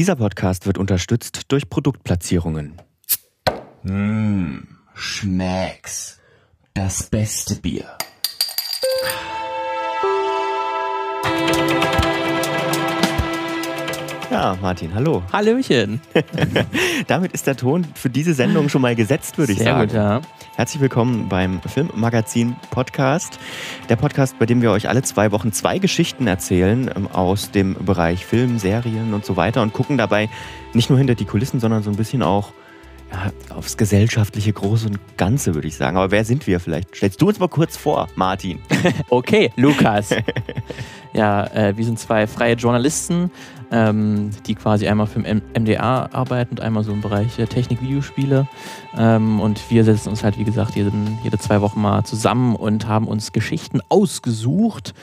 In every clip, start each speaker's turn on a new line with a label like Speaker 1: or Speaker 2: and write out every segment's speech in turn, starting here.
Speaker 1: Dieser Podcast wird unterstützt durch Produktplatzierungen.
Speaker 2: Mmh, Schmecks. Das beste Bier.
Speaker 1: Ja, Martin, hallo.
Speaker 3: Hallöchen.
Speaker 1: Damit ist der Ton für diese Sendung schon mal gesetzt, würde ich
Speaker 3: Sehr
Speaker 1: sagen.
Speaker 3: gut, ja.
Speaker 1: Herzlich willkommen beim Filmmagazin Podcast. Der Podcast, bei dem wir euch alle zwei Wochen zwei Geschichten erzählen ähm, aus dem Bereich Film, Serien und so weiter und gucken dabei nicht nur hinter die Kulissen, sondern so ein bisschen auch ja, aufs gesellschaftliche Große und Ganze, würde ich sagen. Aber wer sind wir vielleicht? Stellst du uns mal kurz vor, Martin.
Speaker 3: Okay, Lukas. ja, äh, wir sind zwei freie Journalisten, ähm, die quasi einmal für MDA arbeiten und einmal so im Bereich äh, Technik, Videospiele. Ähm, und wir setzen uns halt, wie gesagt, jeden, jede zwei Wochen mal zusammen und haben uns Geschichten ausgesucht.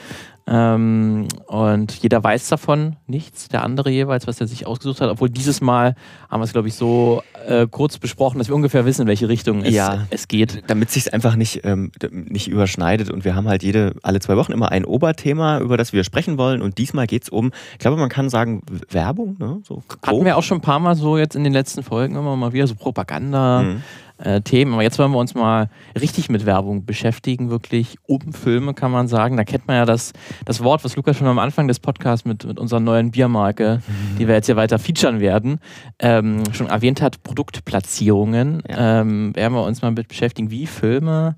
Speaker 3: Ähm, und jeder weiß davon nichts, der andere jeweils, was er sich ausgesucht hat. Obwohl dieses Mal haben wir es, glaube ich, so äh, kurz besprochen, dass wir ungefähr wissen, in welche Richtung es,
Speaker 1: Ja.
Speaker 3: es geht.
Speaker 1: Damit sich einfach nicht, ähm, nicht überschneidet. Und wir haben halt jede, alle zwei Wochen immer ein Oberthema, über das wir sprechen wollen. Und diesmal geht es um, ich glaube, man kann sagen, Werbung, ne? So
Speaker 3: Hatten wir auch schon ein paar Mal so jetzt in den letzten Folgen immer mal wieder so Propaganda.
Speaker 1: Mhm.
Speaker 3: Äh, Themen. Aber jetzt wollen wir uns mal richtig mit Werbung beschäftigen, wirklich um Filme, kann man sagen. Da kennt man ja das, das Wort, was Lukas schon am Anfang des Podcasts mit, mit unserer neuen Biermarke, die wir jetzt hier weiter featuren werden, ähm, schon erwähnt hat, Produktplatzierungen.
Speaker 1: Ja.
Speaker 3: Ähm, werden wir uns mal mit beschäftigen, wie Filme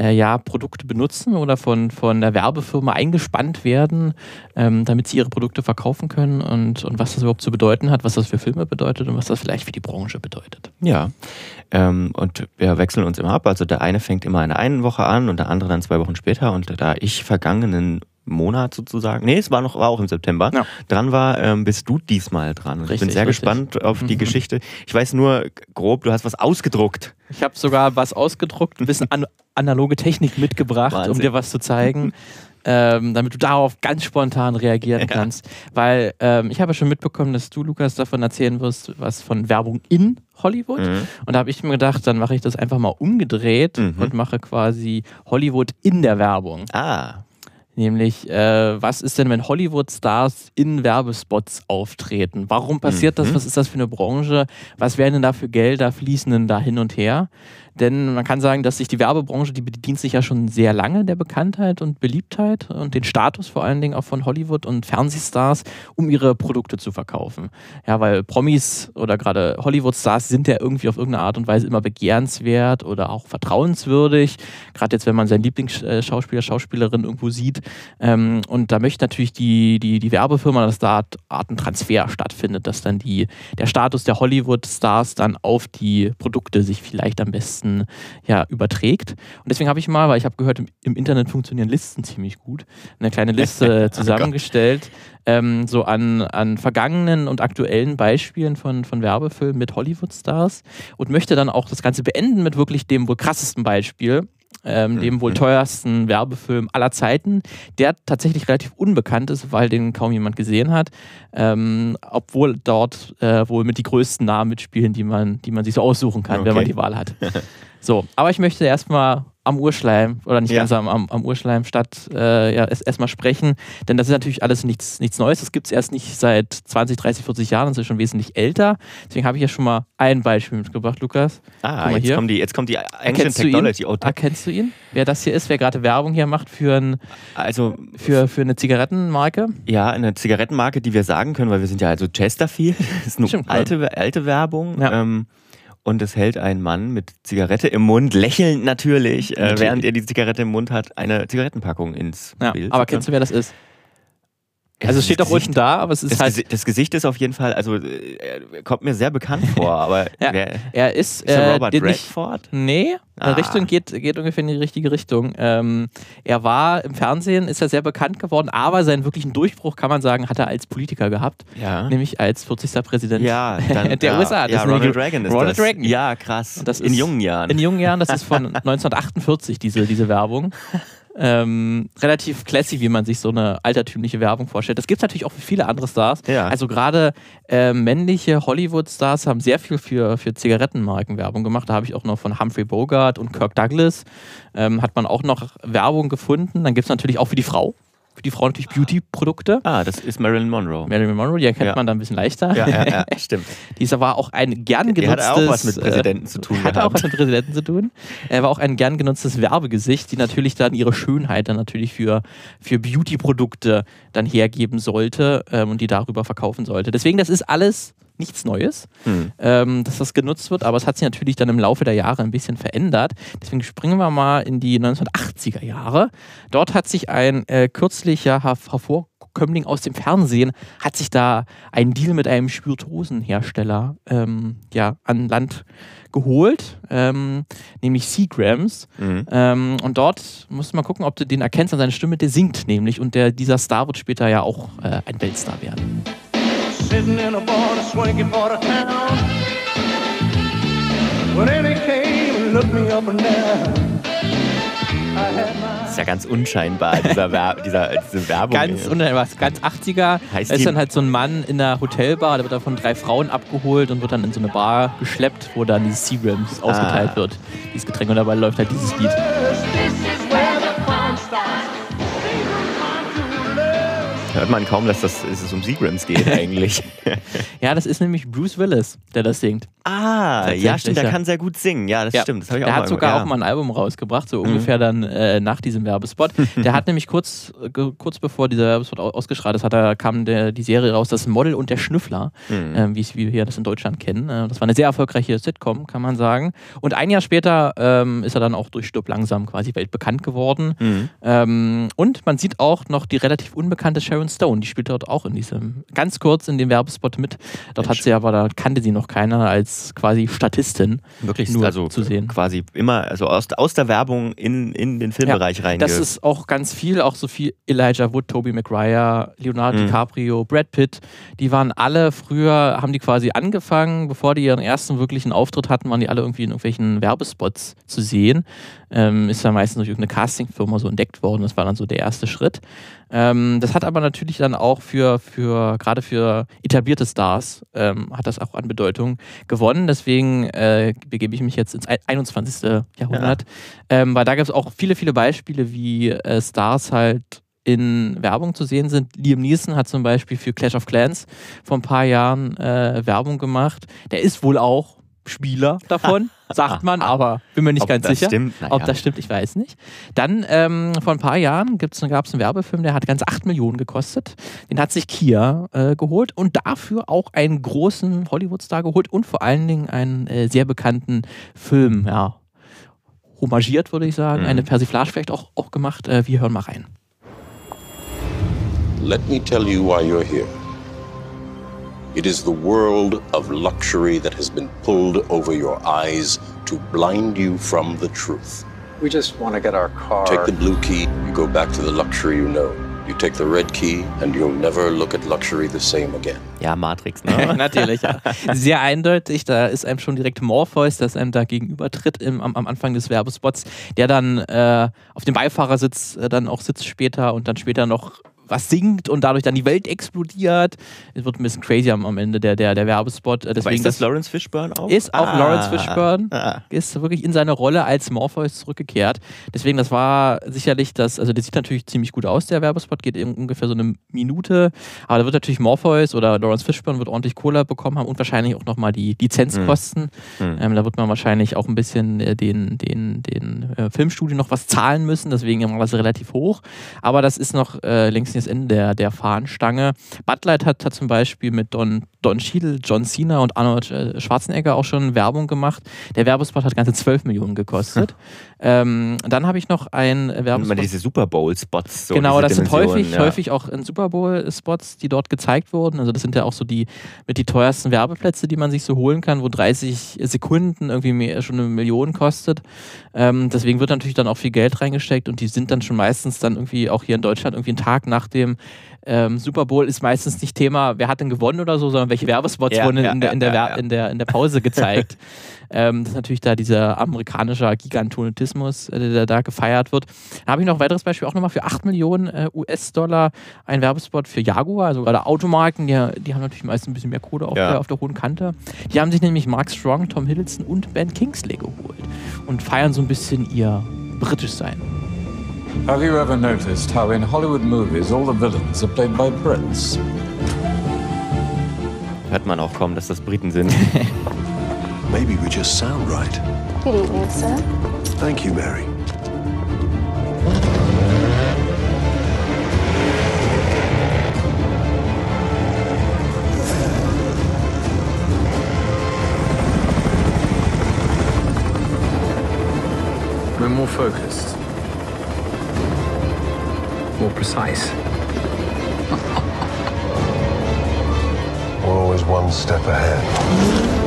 Speaker 3: äh, ja, Produkte benutzen oder von, von der Werbefirma eingespannt werden, ähm, damit sie ihre Produkte verkaufen können und, und was das überhaupt zu bedeuten hat, was das für Filme bedeutet und was das vielleicht für die Branche bedeutet.
Speaker 1: Ja. Ähm, und wir wechseln uns immer ab. Also der eine fängt immer in der einen Woche an und der andere dann zwei Wochen später. Und da ich vergangenen Monat sozusagen, nee, es war noch, war auch im September,
Speaker 3: Ja.
Speaker 1: dran war, ähm, bist du diesmal dran. Und ich bin
Speaker 3: Richtig,
Speaker 1: sehr
Speaker 3: richtig.
Speaker 1: gespannt auf die
Speaker 3: Mhm.
Speaker 1: Geschichte. Ich weiß nur grob, du hast was ausgedruckt.
Speaker 3: Ich habe sogar was ausgedruckt, ein bisschen an analoge Technik mitgebracht, um
Speaker 1: Wahnsinn.
Speaker 3: dir was zu zeigen. Ähm, damit du darauf ganz spontan reagieren kannst. Weil ähm, ich habe ja schon mitbekommen, dass du, Lukas, davon erzählen wirst, was von Werbung in Hollywood.
Speaker 1: Mhm.
Speaker 3: Und da habe ich mir gedacht, dann mache ich das einfach mal umgedreht
Speaker 1: Mhm.
Speaker 3: und mache quasi Hollywood in der Werbung.
Speaker 1: Ah,
Speaker 3: Nämlich, äh, was ist denn, wenn Hollywood-Stars in Werbespots auftreten? Warum passiert das?
Speaker 1: Mhm.
Speaker 3: Was ist das für eine Branche? Was werden denn da für Gelder fließen denn da hin und her? Denn man kann sagen, dass sich die Werbebranche, die bedient sich ja schon sehr lange der Bekanntheit und Beliebtheit und den Status vor allen Dingen auch von Hollywood und Fernsehstars, um ihre Produkte zu verkaufen. Ja, weil Promis oder gerade Hollywood-Stars sind ja irgendwie auf irgendeine Art und Weise immer begehrenswert oder auch vertrauenswürdig. Gerade jetzt, wenn man seinen Lieblingsschauspieler, Schauspielerin irgendwo sieht. Ähm, und da möchte natürlich die, die, die Werbefirma, dass da Art, Art ein Transfer stattfindet, dass dann die, der Status der Hollywood-Stars dann auf die Produkte sich vielleicht am besten ja, überträgt. Und deswegen habe ich mal, weil ich habe gehört, im, im Internet funktionieren Listen ziemlich gut, eine kleine Liste zusammengestellt, ähm, so an, an vergangenen und aktuellen Beispielen von, von Werbefilmen mit Hollywood-Stars und möchte dann auch das Ganze beenden mit wirklich dem wohl krassesten Beispiel. Ähm, dem wohl
Speaker 1: Mhm.
Speaker 3: teuersten Werbefilm aller Zeiten, der tatsächlich relativ unbekannt ist, weil den kaum jemand gesehen hat, ähm, obwohl dort äh, wohl mit die größten Namen mitspielen, die man, die man sich so aussuchen kann, wenn man
Speaker 1: Okay.
Speaker 3: die Wahl hat. So, aber ich möchte erstmal am Urschleim, oder nicht
Speaker 1: Ja.
Speaker 3: ganz am, am, am Urschleim statt äh, ja, erst- erstmal sprechen, denn das ist natürlich alles nichts, nichts Neues. Das gibt es erst nicht seit 20, 30, 40 Jahren, das ist schon wesentlich älter. Deswegen habe ich ja schon mal ein Beispiel mitgebracht, Lukas.
Speaker 1: ah jetzt,
Speaker 3: hier.
Speaker 1: kommt die, jetzt kommt die Ancient
Speaker 3: Erkennst du ihn?
Speaker 1: Technology.
Speaker 3: Erkennst du ihn? Wer das hier ist, wer gerade Werbung hier macht für, ein,
Speaker 1: also
Speaker 3: für, für eine Zigarettenmarke?
Speaker 1: Ja, eine Zigarettenmarke, die wir sagen können, weil wir sind ja also Chesterfield. Das ist eine
Speaker 3: Stimmt,
Speaker 1: alte, alte Werbung.
Speaker 3: Ja.
Speaker 1: Ähm, und es hält ein Mann mit Zigarette im Mund, lächelnd natürlich, äh,
Speaker 3: Natürlich.
Speaker 1: während er die Zigarette im Mund hat, eine Zigarettenpackung ins
Speaker 3: Ja,
Speaker 1: Bild.
Speaker 3: aber kennst du, wer das ist? Also es steht doch
Speaker 1: Gesicht-
Speaker 3: unten da, aber es ist
Speaker 1: Das,
Speaker 3: halt.
Speaker 1: Gesi- das Gesicht ist auf jeden Fall, also äh, er kommt mir sehr bekannt vor, aber
Speaker 3: Ja.
Speaker 1: wer,
Speaker 3: Er ist,
Speaker 1: ist er
Speaker 3: äh,
Speaker 1: Robert
Speaker 3: nicht,
Speaker 1: Redford?
Speaker 3: Nee,
Speaker 1: Ah.
Speaker 3: die Richtung geht, geht ungefähr in die richtige Richtung. Ähm, er war im Fernsehen, ist er sehr bekannt geworden, aber seinen wirklichen Durchbruch, kann man sagen, hat er als Politiker gehabt,
Speaker 1: Ja.
Speaker 3: nämlich als 40. Präsident
Speaker 1: Ja, dann,
Speaker 3: der
Speaker 1: ja,
Speaker 3: USA. Das
Speaker 1: ja, Ronald Reagan ist
Speaker 3: Ronald
Speaker 1: das.
Speaker 3: Reagan.
Speaker 1: Ja, krass. In
Speaker 3: ist-
Speaker 1: jungen Jahren.
Speaker 3: In jungen Jahren, das ist von 1948, diese, diese Werbung. Ähm, relativ classy, wie man sich so eine altertümliche Werbung vorstellt. Das gibt es natürlich auch für viele andere Stars.
Speaker 1: Ja.
Speaker 3: Also gerade äh, männliche Hollywood-Stars haben sehr viel für, für Zigarettenmarken Werbung gemacht. Da habe ich auch noch von Humphrey Bogart und Kirk Douglas ähm, hat man auch noch Werbung gefunden. Dann gibt es natürlich auch für die Frau Für die Frau natürlich Beauty-Produkte.
Speaker 1: Ah, das ist Marilyn Monroe.
Speaker 3: Marilyn Monroe, die erkennt
Speaker 1: Ja.
Speaker 3: man da ein bisschen leichter.
Speaker 1: Ja, ja, ja, stimmt.
Speaker 3: Dieser war auch ein gern
Speaker 1: Die
Speaker 3: genutztes...
Speaker 1: hatte auch was mit
Speaker 3: äh,
Speaker 1: Präsidenten zu tun
Speaker 3: Hatte auch
Speaker 1: gehabt.
Speaker 3: was mit Präsidenten zu tun. Er war auch ein gern genutztes Werbegesicht, die natürlich dann ihre Schönheit dann natürlich für, für Beauty-Produkte dann hergeben sollte ähm, und die darüber verkaufen sollte. Deswegen, das ist alles nichts Neues,
Speaker 1: Hm.
Speaker 3: ähm, dass das genutzt wird, aber es hat sich natürlich dann im Laufe der Jahre ein bisschen verändert. Deswegen springen wir mal in die 1980er Jahre. Dort hat sich ein äh, kürzlicher Her Hervorkömmling aus dem Fernsehen, hat sich da einen Deal mit einem Spirituosenhersteller ähm, ja, an Land geholt, ähm, nämlich Seagrams.
Speaker 1: Mhm.
Speaker 3: Ähm, und dort musst du mal gucken, ob du den erkennst an seiner Stimme, der singt nämlich. Und der, dieser Star wird später ja auch äh, ein Weltstar werden.
Speaker 4: sitting in a bar, a swanky part of town. When came and looked me up and down, I had my
Speaker 1: ja ganz unscheinbar, dieser, Wer dieser, diese Werbung.
Speaker 3: Ganz, was, ganz 80er.
Speaker 1: Heißt
Speaker 3: da ist dann halt so ein Mann in einer Hotelbar, der wird dann von drei Frauen abgeholt und wird dann in so eine Bar geschleppt, wo dann dieses Seagrams ausgeteilt
Speaker 1: Ah.
Speaker 3: wird. Dieses Getränk und dabei läuft halt dieses Lied.
Speaker 1: Hört man kaum, dass, das, dass es um Seagrams geht eigentlich.
Speaker 3: Ja, das ist nämlich Bruce Willis, der das singt.
Speaker 1: ah, ja stimmt, der kann sehr gut singen. Ja, das
Speaker 3: Ja,
Speaker 1: stimmt. Das ich
Speaker 3: der
Speaker 1: auch
Speaker 3: hat
Speaker 1: mal
Speaker 3: sogar
Speaker 1: ja. Mhm.
Speaker 3: auch mal ein Album rausgebracht, so ungefähr dann äh, nach diesem Werbespot. Der hat nämlich kurz, äh, kurz bevor dieser Werbespot au- ausgestrahlt ist, hat er, kam der, die Serie raus, das Model und der Schnüffler,
Speaker 1: Mhm.
Speaker 3: ähm, wie wir das in Deutschland kennen. Äh, das war eine sehr erfolgreiche Sitcom, kann man sagen. Und ein Jahr später ähm, ist er dann auch durch Stirb langsam quasi weltbekannt geworden.
Speaker 1: Mhm.
Speaker 3: Ähm, und man sieht auch noch die relativ unbekannte Sharon Stone, die spielt dort auch in diesem, ganz kurz in dem Werbespot mit. Dort hat
Speaker 1: Mensch.
Speaker 3: sie aber, da kannte sie noch keiner als quasi Statistin.
Speaker 1: Wirklich
Speaker 3: nur
Speaker 1: also
Speaker 3: zu sehen.
Speaker 1: quasi immer also aus, aus der Werbung in, in den Filmbereich rein.
Speaker 3: Das ist auch ganz viel, auch so viel Elijah Wood, Tobey Maguire, Leonardo
Speaker 1: Mhm.
Speaker 3: DiCaprio, Brad Pitt. Die waren alle früher, haben die quasi angefangen, bevor die ihren ersten wirklichen Auftritt hatten, waren die alle irgendwie in irgendwelchen Werbespots zu sehen. Ähm, ist dann meistens durch irgendeine Castingfirma so entdeckt worden. Das war dann so der erste Schritt. Ähm, das hat aber natürlich dann auch für, für gerade für etablierte Stars, ähm, hat das auch an Bedeutung gewonnen. Deswegen äh, begebe ich mich jetzt ins 21. Jahrhundert. Ähm, weil da gibt es auch viele, viele Beispiele, wie äh, Stars halt in Werbung zu sehen sind. Liam Neeson hat zum Beispiel für Clash of Clans vor ein paar Jahren äh, Werbung gemacht. Der ist wohl auch Spieler davon, sagt man, aber bin mir nicht
Speaker 1: Ob
Speaker 3: ganz
Speaker 1: das
Speaker 3: sicher.
Speaker 1: stimmt? Na
Speaker 3: Ob das stimmt, ich weiß nicht. Dann ähm, vor ein paar Jahren gab es einen Werbefilm, der hat ganz 8 Millionen gekostet. Den hat sich Kia äh, geholt und dafür auch einen großen Hollywood-Star geholt und vor allen Dingen einen äh, sehr bekannten Film, ja, homagiert, würde ich sagen.
Speaker 1: Mhm.
Speaker 3: Eine Persiflage vielleicht auch, auch gemacht. Äh, wir hören mal rein.
Speaker 5: Let me tell you why you're here. It is the world of luxury that has been pulled over your eyes to blind you from the truth.
Speaker 6: We just want to get our car.
Speaker 5: Take the blue key, you go back to the luxury you know. You take the red key, and you'll never look at luxury the same again.
Speaker 1: ja Matrix, ne?
Speaker 3: Natürlich, ja. Sehr eindeutig. Da ist einem schon direkt Morpheus, das einem da gegenübertritt im, am, am Anfang des Werbespots, der dann äh, auf dem Beifahrersitz äh, dann auch sitzt später und dann später noch was singt und dadurch dann die Welt explodiert. Es wird ein bisschen crazy am, Ende der, der, der Werbespot. Äh,
Speaker 1: Aber
Speaker 3: Deswegen
Speaker 1: ist das Lawrence Fishburne auch?
Speaker 3: ist auch
Speaker 1: Ah.
Speaker 3: Lawrence Fishburne.
Speaker 1: Ah.
Speaker 3: ist wirklich in seine Rolle als Morpheus zurückgekehrt. Deswegen, das war sicherlich das, also der sieht natürlich ziemlich gut aus, der Werbespot, geht ungefähr so eine Minute, aber da wird natürlich Morpheus oder Lawrence Fishburne wird ordentlich Cola bekommen haben und wahrscheinlich auch nochmal die Lizenzkosten.
Speaker 1: Mhm.
Speaker 3: Ähm, da wird man wahrscheinlich auch ein bisschen äh, den, den, den äh, Filmstudio noch was zahlen müssen, deswegen war das relativ hoch. Aber das ist noch äh, längst nicht das Ende der, der Fahnenstange. Bud hat, hat zum Beispiel mit Don, Don Cheadle, John Cena und Arnold Schwarzenegger auch schon Werbung gemacht. Der Werbespot hat ganze 12 Millionen gekostet. ähm, dann habe ich noch ein
Speaker 1: Immer
Speaker 3: Werbespot.
Speaker 1: diese Super Bowl-Spots. So
Speaker 3: genau, das sind
Speaker 1: Dimensionen,
Speaker 3: häufig,
Speaker 1: ja.
Speaker 3: häufig auch in Super Bowl-Spots, die dort gezeigt wurden. Also das sind ja auch so die mit die teuersten Werbeplätze, die man sich so holen kann, wo 30 Sekunden irgendwie mehr, schon eine Million kostet. Ähm, deswegen wird natürlich dann auch viel Geld reingesteckt und die sind dann schon meistens dann irgendwie auch hier in Deutschland irgendwie einen Tag nach dem ähm, Super Bowl ist meistens nicht Thema, wer hat denn gewonnen oder so, sondern welche Werbespots
Speaker 1: Ja,
Speaker 3: wurden in,
Speaker 1: ja,
Speaker 3: in, der, in, der, in, der, in der Pause gezeigt. ähm, das ist natürlich da dieser amerikanische Gigantonismus, äh, der da gefeiert wird. Da habe ich noch ein weiteres Beispiel, auch nochmal für 8 Millionen äh, US-Dollar ein Werbespot für Jaguar, also gerade Automarken, die, die haben natürlich meist ein bisschen mehr Kohle auf,
Speaker 1: Ja.
Speaker 3: der, auf der hohen Kante. Die haben sich nämlich Mark Strong, Tom Hiddleston und Ben Kingsley geholt und feiern so ein bisschen ihr britisch sein.
Speaker 7: Have you ever noticed how in Hollywood movies all the villains are played by Brits?
Speaker 1: Hört man auch kaum, dass das Briten sind.
Speaker 8: Maybe we just sound right.
Speaker 9: Good evening, sir.
Speaker 8: Thank you, Mary.
Speaker 6: We're more focused. More precise.
Speaker 8: We're always one step ahead.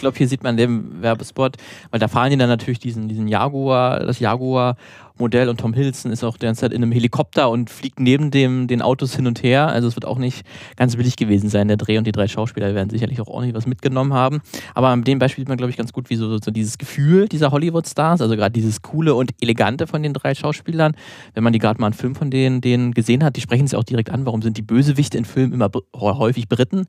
Speaker 3: Ich glaube, hier sieht man den Werbespot, weil da fahren die dann natürlich diesen, diesen Jaguar, das Jaguar Modell und Tom Hiddleston ist auch die ganze Zeit in einem Helikopter und fliegt neben dem, den Autos hin und her. Also es wird auch nicht ganz billig gewesen sein, der Dreh und die drei Schauspieler werden sicherlich auch ordentlich was mitgenommen haben. Aber an dem Beispiel sieht man, glaube ich, ganz gut, wie so, so dieses Gefühl dieser Hollywood-Stars, also gerade dieses coole und elegante von den drei Schauspielern, wenn man die gerade mal einen Film von denen, denen gesehen hat, die sprechen es auch direkt an, warum sind die Bösewichte in Filmen immer häufig Briten.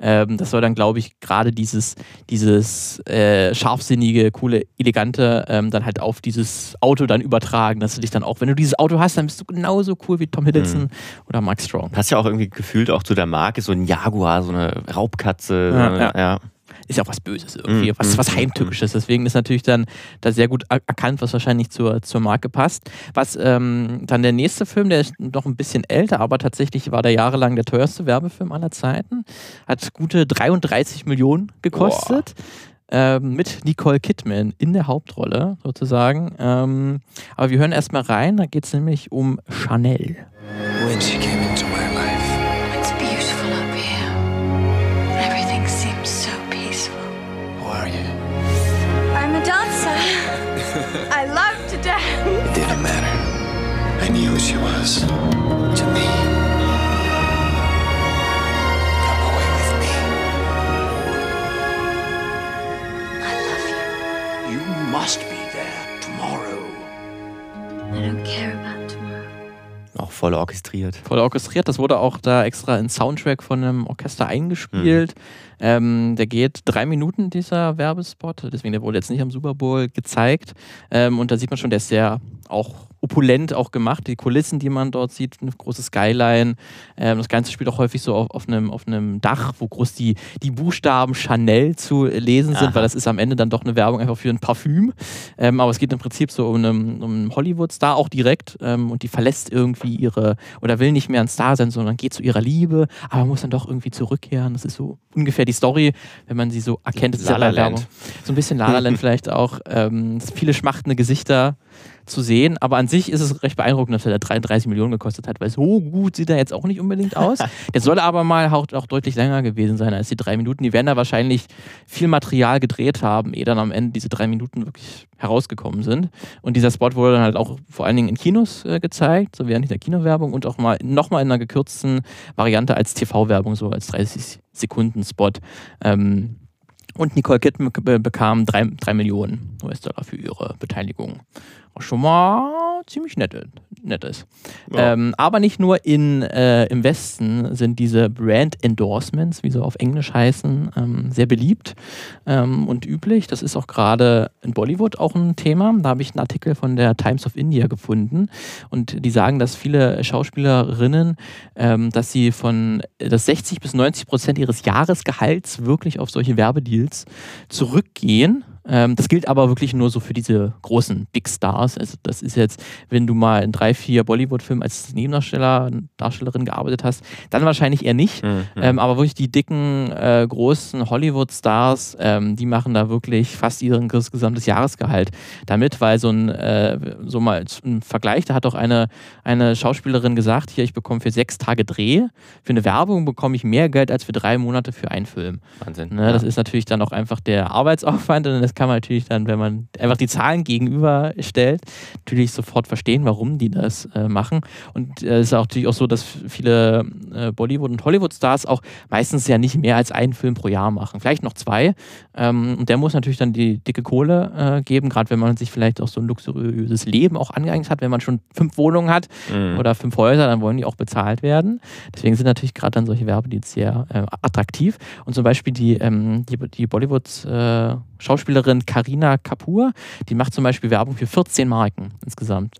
Speaker 3: Ähm, das soll dann, glaube ich, gerade dieses, dieses äh, scharfsinnige, coole, elegante ähm, dann halt auf dieses Auto dann übertragen, dass du dich dann auch, wenn du dieses Auto hast, dann bist du genauso cool wie Tom Hiddleston mhm. oder Mark Strong.
Speaker 1: Passt ja auch irgendwie gefühlt auch zu der Marke, so ein Jaguar, so eine Raubkatze.
Speaker 3: Ja,
Speaker 1: ja. ja.
Speaker 3: Ist ja auch was Böses irgendwie, mhm. was, was mhm. Heimtückisches. Deswegen ist natürlich dann da sehr gut erkannt, was wahrscheinlich zur, zur Marke passt. Was ähm, dann der nächste Film, der ist noch ein bisschen älter, aber tatsächlich war der jahrelang der teuerste Werbefilm aller Zeiten. Hat gute 33 Millionen gekostet. Boah ähm, mit Nicole Kidman in der Hauptrolle sozusagen. Ähm, aber wir hören erstmal rein, da geht es nämlich um Chanel. When she came into my life. It's beautiful up here. Everything seems so peaceful.
Speaker 9: Who are you? I'm a dancer. I love to dance.
Speaker 8: It didn't matter. I knew who she was.
Speaker 2: Must be there tomorrow.
Speaker 9: I don't care about tomorrow.
Speaker 1: Auch voll orchestriert.
Speaker 3: Voll orchestriert. Das wurde auch da extra in Soundtrack von einem Orchester eingespielt. Mhm. Ähm, der geht drei Minuten, dieser Werbespot. Deswegen, der wurde jetzt nicht am Super Bowl gezeigt. Ähm, und da sieht man schon, der ist sehr auch opulent auch gemacht. Die Kulissen, die man dort sieht, eine große Skyline. Ähm, das Ganze spielt auch häufig so auf, auf, einem, auf einem Dach, wo groß die, die Buchstaben Chanel zu lesen sind, Aha. weil das ist am Ende dann doch eine Werbung einfach für ein Parfüm. Ähm, aber es geht im Prinzip so um einen, um einen Hollywood-Star auch direkt ähm, und die verlässt irgendwie ihre oder will nicht mehr ein Star sein, sondern geht zu ihrer Liebe, aber muss dann doch irgendwie zurückkehren. Das ist so ungefähr die Story, wenn man sie so erkennt. Das ist ja bei Werbung. So ein bisschen La La Land vielleicht auch. Ähm, viele schmachtende Gesichter zu sehen. Aber an sich ist es recht beeindruckend, dass er da 33 Millionen gekostet hat, weil so gut sieht er jetzt auch nicht unbedingt aus. Der soll aber mal auch, auch, deutlich länger gewesen sein als die drei Minuten. Die werden da wahrscheinlich viel Material gedreht haben, ehe dann am Ende diese drei Minuten wirklich herausgekommen sind. Und dieser Spot wurde dann halt auch vor allen Dingen in Kinos äh, gezeigt, so während der Kinowerbung und auch mal nochmal in einer gekürzten Variante als TV-Werbung, so als 30 Sekunden Spot. Ähm, und Nicole Kidman bekam 3 Millionen US-Dollar für ihre Beteiligung schon mal ziemlich nett, nett ist. Ja. Ähm, aber nicht nur in, äh, im Westen sind diese Brand-Endorsements, wie sie auf Englisch heißen, ähm, sehr beliebt ähm, und üblich. Das ist auch gerade in Bollywood auch ein Thema. Da habe ich einen Artikel von der Times of India gefunden und die sagen, dass viele Schauspielerinnen, ähm, dass sie von dass 60 bis 90 Prozent ihres Jahresgehalts wirklich auf solche Werbedeals zurückgehen ähm, das gilt aber wirklich nur so für diese großen Big Stars. Also das ist jetzt, wenn du mal in drei, vier Bollywood-Filmen als Nebendarsteller, Darstellerin gearbeitet hast, dann wahrscheinlich eher nicht. Mhm. Ähm, aber wirklich die dicken, äh, großen Hollywood-Stars, ähm, die machen da wirklich fast ihren gesamtes Jahresgehalt damit, weil so ein, äh, so mal ein Vergleich, da hat auch eine, eine Schauspielerin gesagt, hier, ich bekomme für sechs Tage Dreh, für eine Werbung bekomme ich mehr Geld als für drei Monate für einen Film.
Speaker 1: Wahnsinn.
Speaker 3: Ne, ja. Das ist natürlich dann auch einfach der Arbeitsaufwand und das kann man natürlich dann, wenn man einfach die Zahlen gegenüberstellt, natürlich sofort verstehen, warum die das äh, machen. Und äh, es äh, ist auch natürlich auch so, dass viele äh, Bollywood- und Hollywood-Stars auch meistens ja nicht mehr als einen Film pro Jahr machen. Vielleicht noch zwei. Ähm, und der muss natürlich dann die dicke Kohle äh, geben, gerade wenn man sich vielleicht auch so ein luxuriöses Leben auch angeeignet hat. Wenn man schon fünf Wohnungen hat mhm. oder fünf Häuser, dann wollen die auch bezahlt werden. Deswegen sind natürlich gerade dann solche Werbedeals sehr äh, attraktiv. Und zum Beispiel die, ähm, die, die Bollywood- Schauspielerin Karina Kapoor, die macht zum Beispiel Werbung für 14 Marken insgesamt.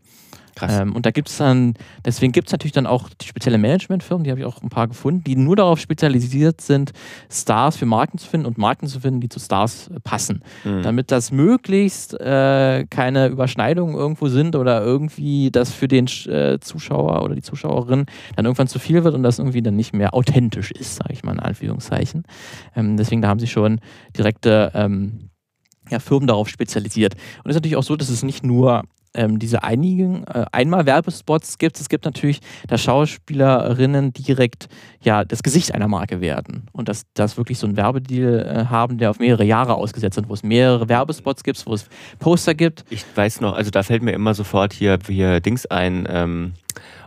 Speaker 1: Krass.
Speaker 3: Ähm, und da gibt es dann, deswegen gibt es natürlich dann auch die spezielle Managementfirmen, die habe ich auch ein paar gefunden, die nur darauf spezialisiert sind, Stars für Marken zu finden und Marken zu finden, die zu Stars äh, passen.
Speaker 1: Mhm.
Speaker 3: Damit das möglichst äh, keine Überschneidungen irgendwo sind oder irgendwie das für den äh, Zuschauer oder die Zuschauerin dann irgendwann zu viel wird und das irgendwie dann nicht mehr authentisch ist, sage ich mal in Anführungszeichen. Ähm, deswegen, da haben sie schon direkte ähm, ja, Firmen darauf spezialisiert. Und es ist natürlich auch so, dass es nicht nur ähm, diese einigen äh, Einmal-Werbespots gibt. Es gibt natürlich, dass Schauspielerinnen direkt ja das Gesicht einer Marke werden und dass das wirklich so einen Werbedeal äh, haben, der auf mehrere Jahre ausgesetzt ist, wo es mehrere Werbespots gibt, wo es Poster gibt.
Speaker 1: Ich weiß noch, also da fällt mir immer sofort hier, hier Dings ein, ähm,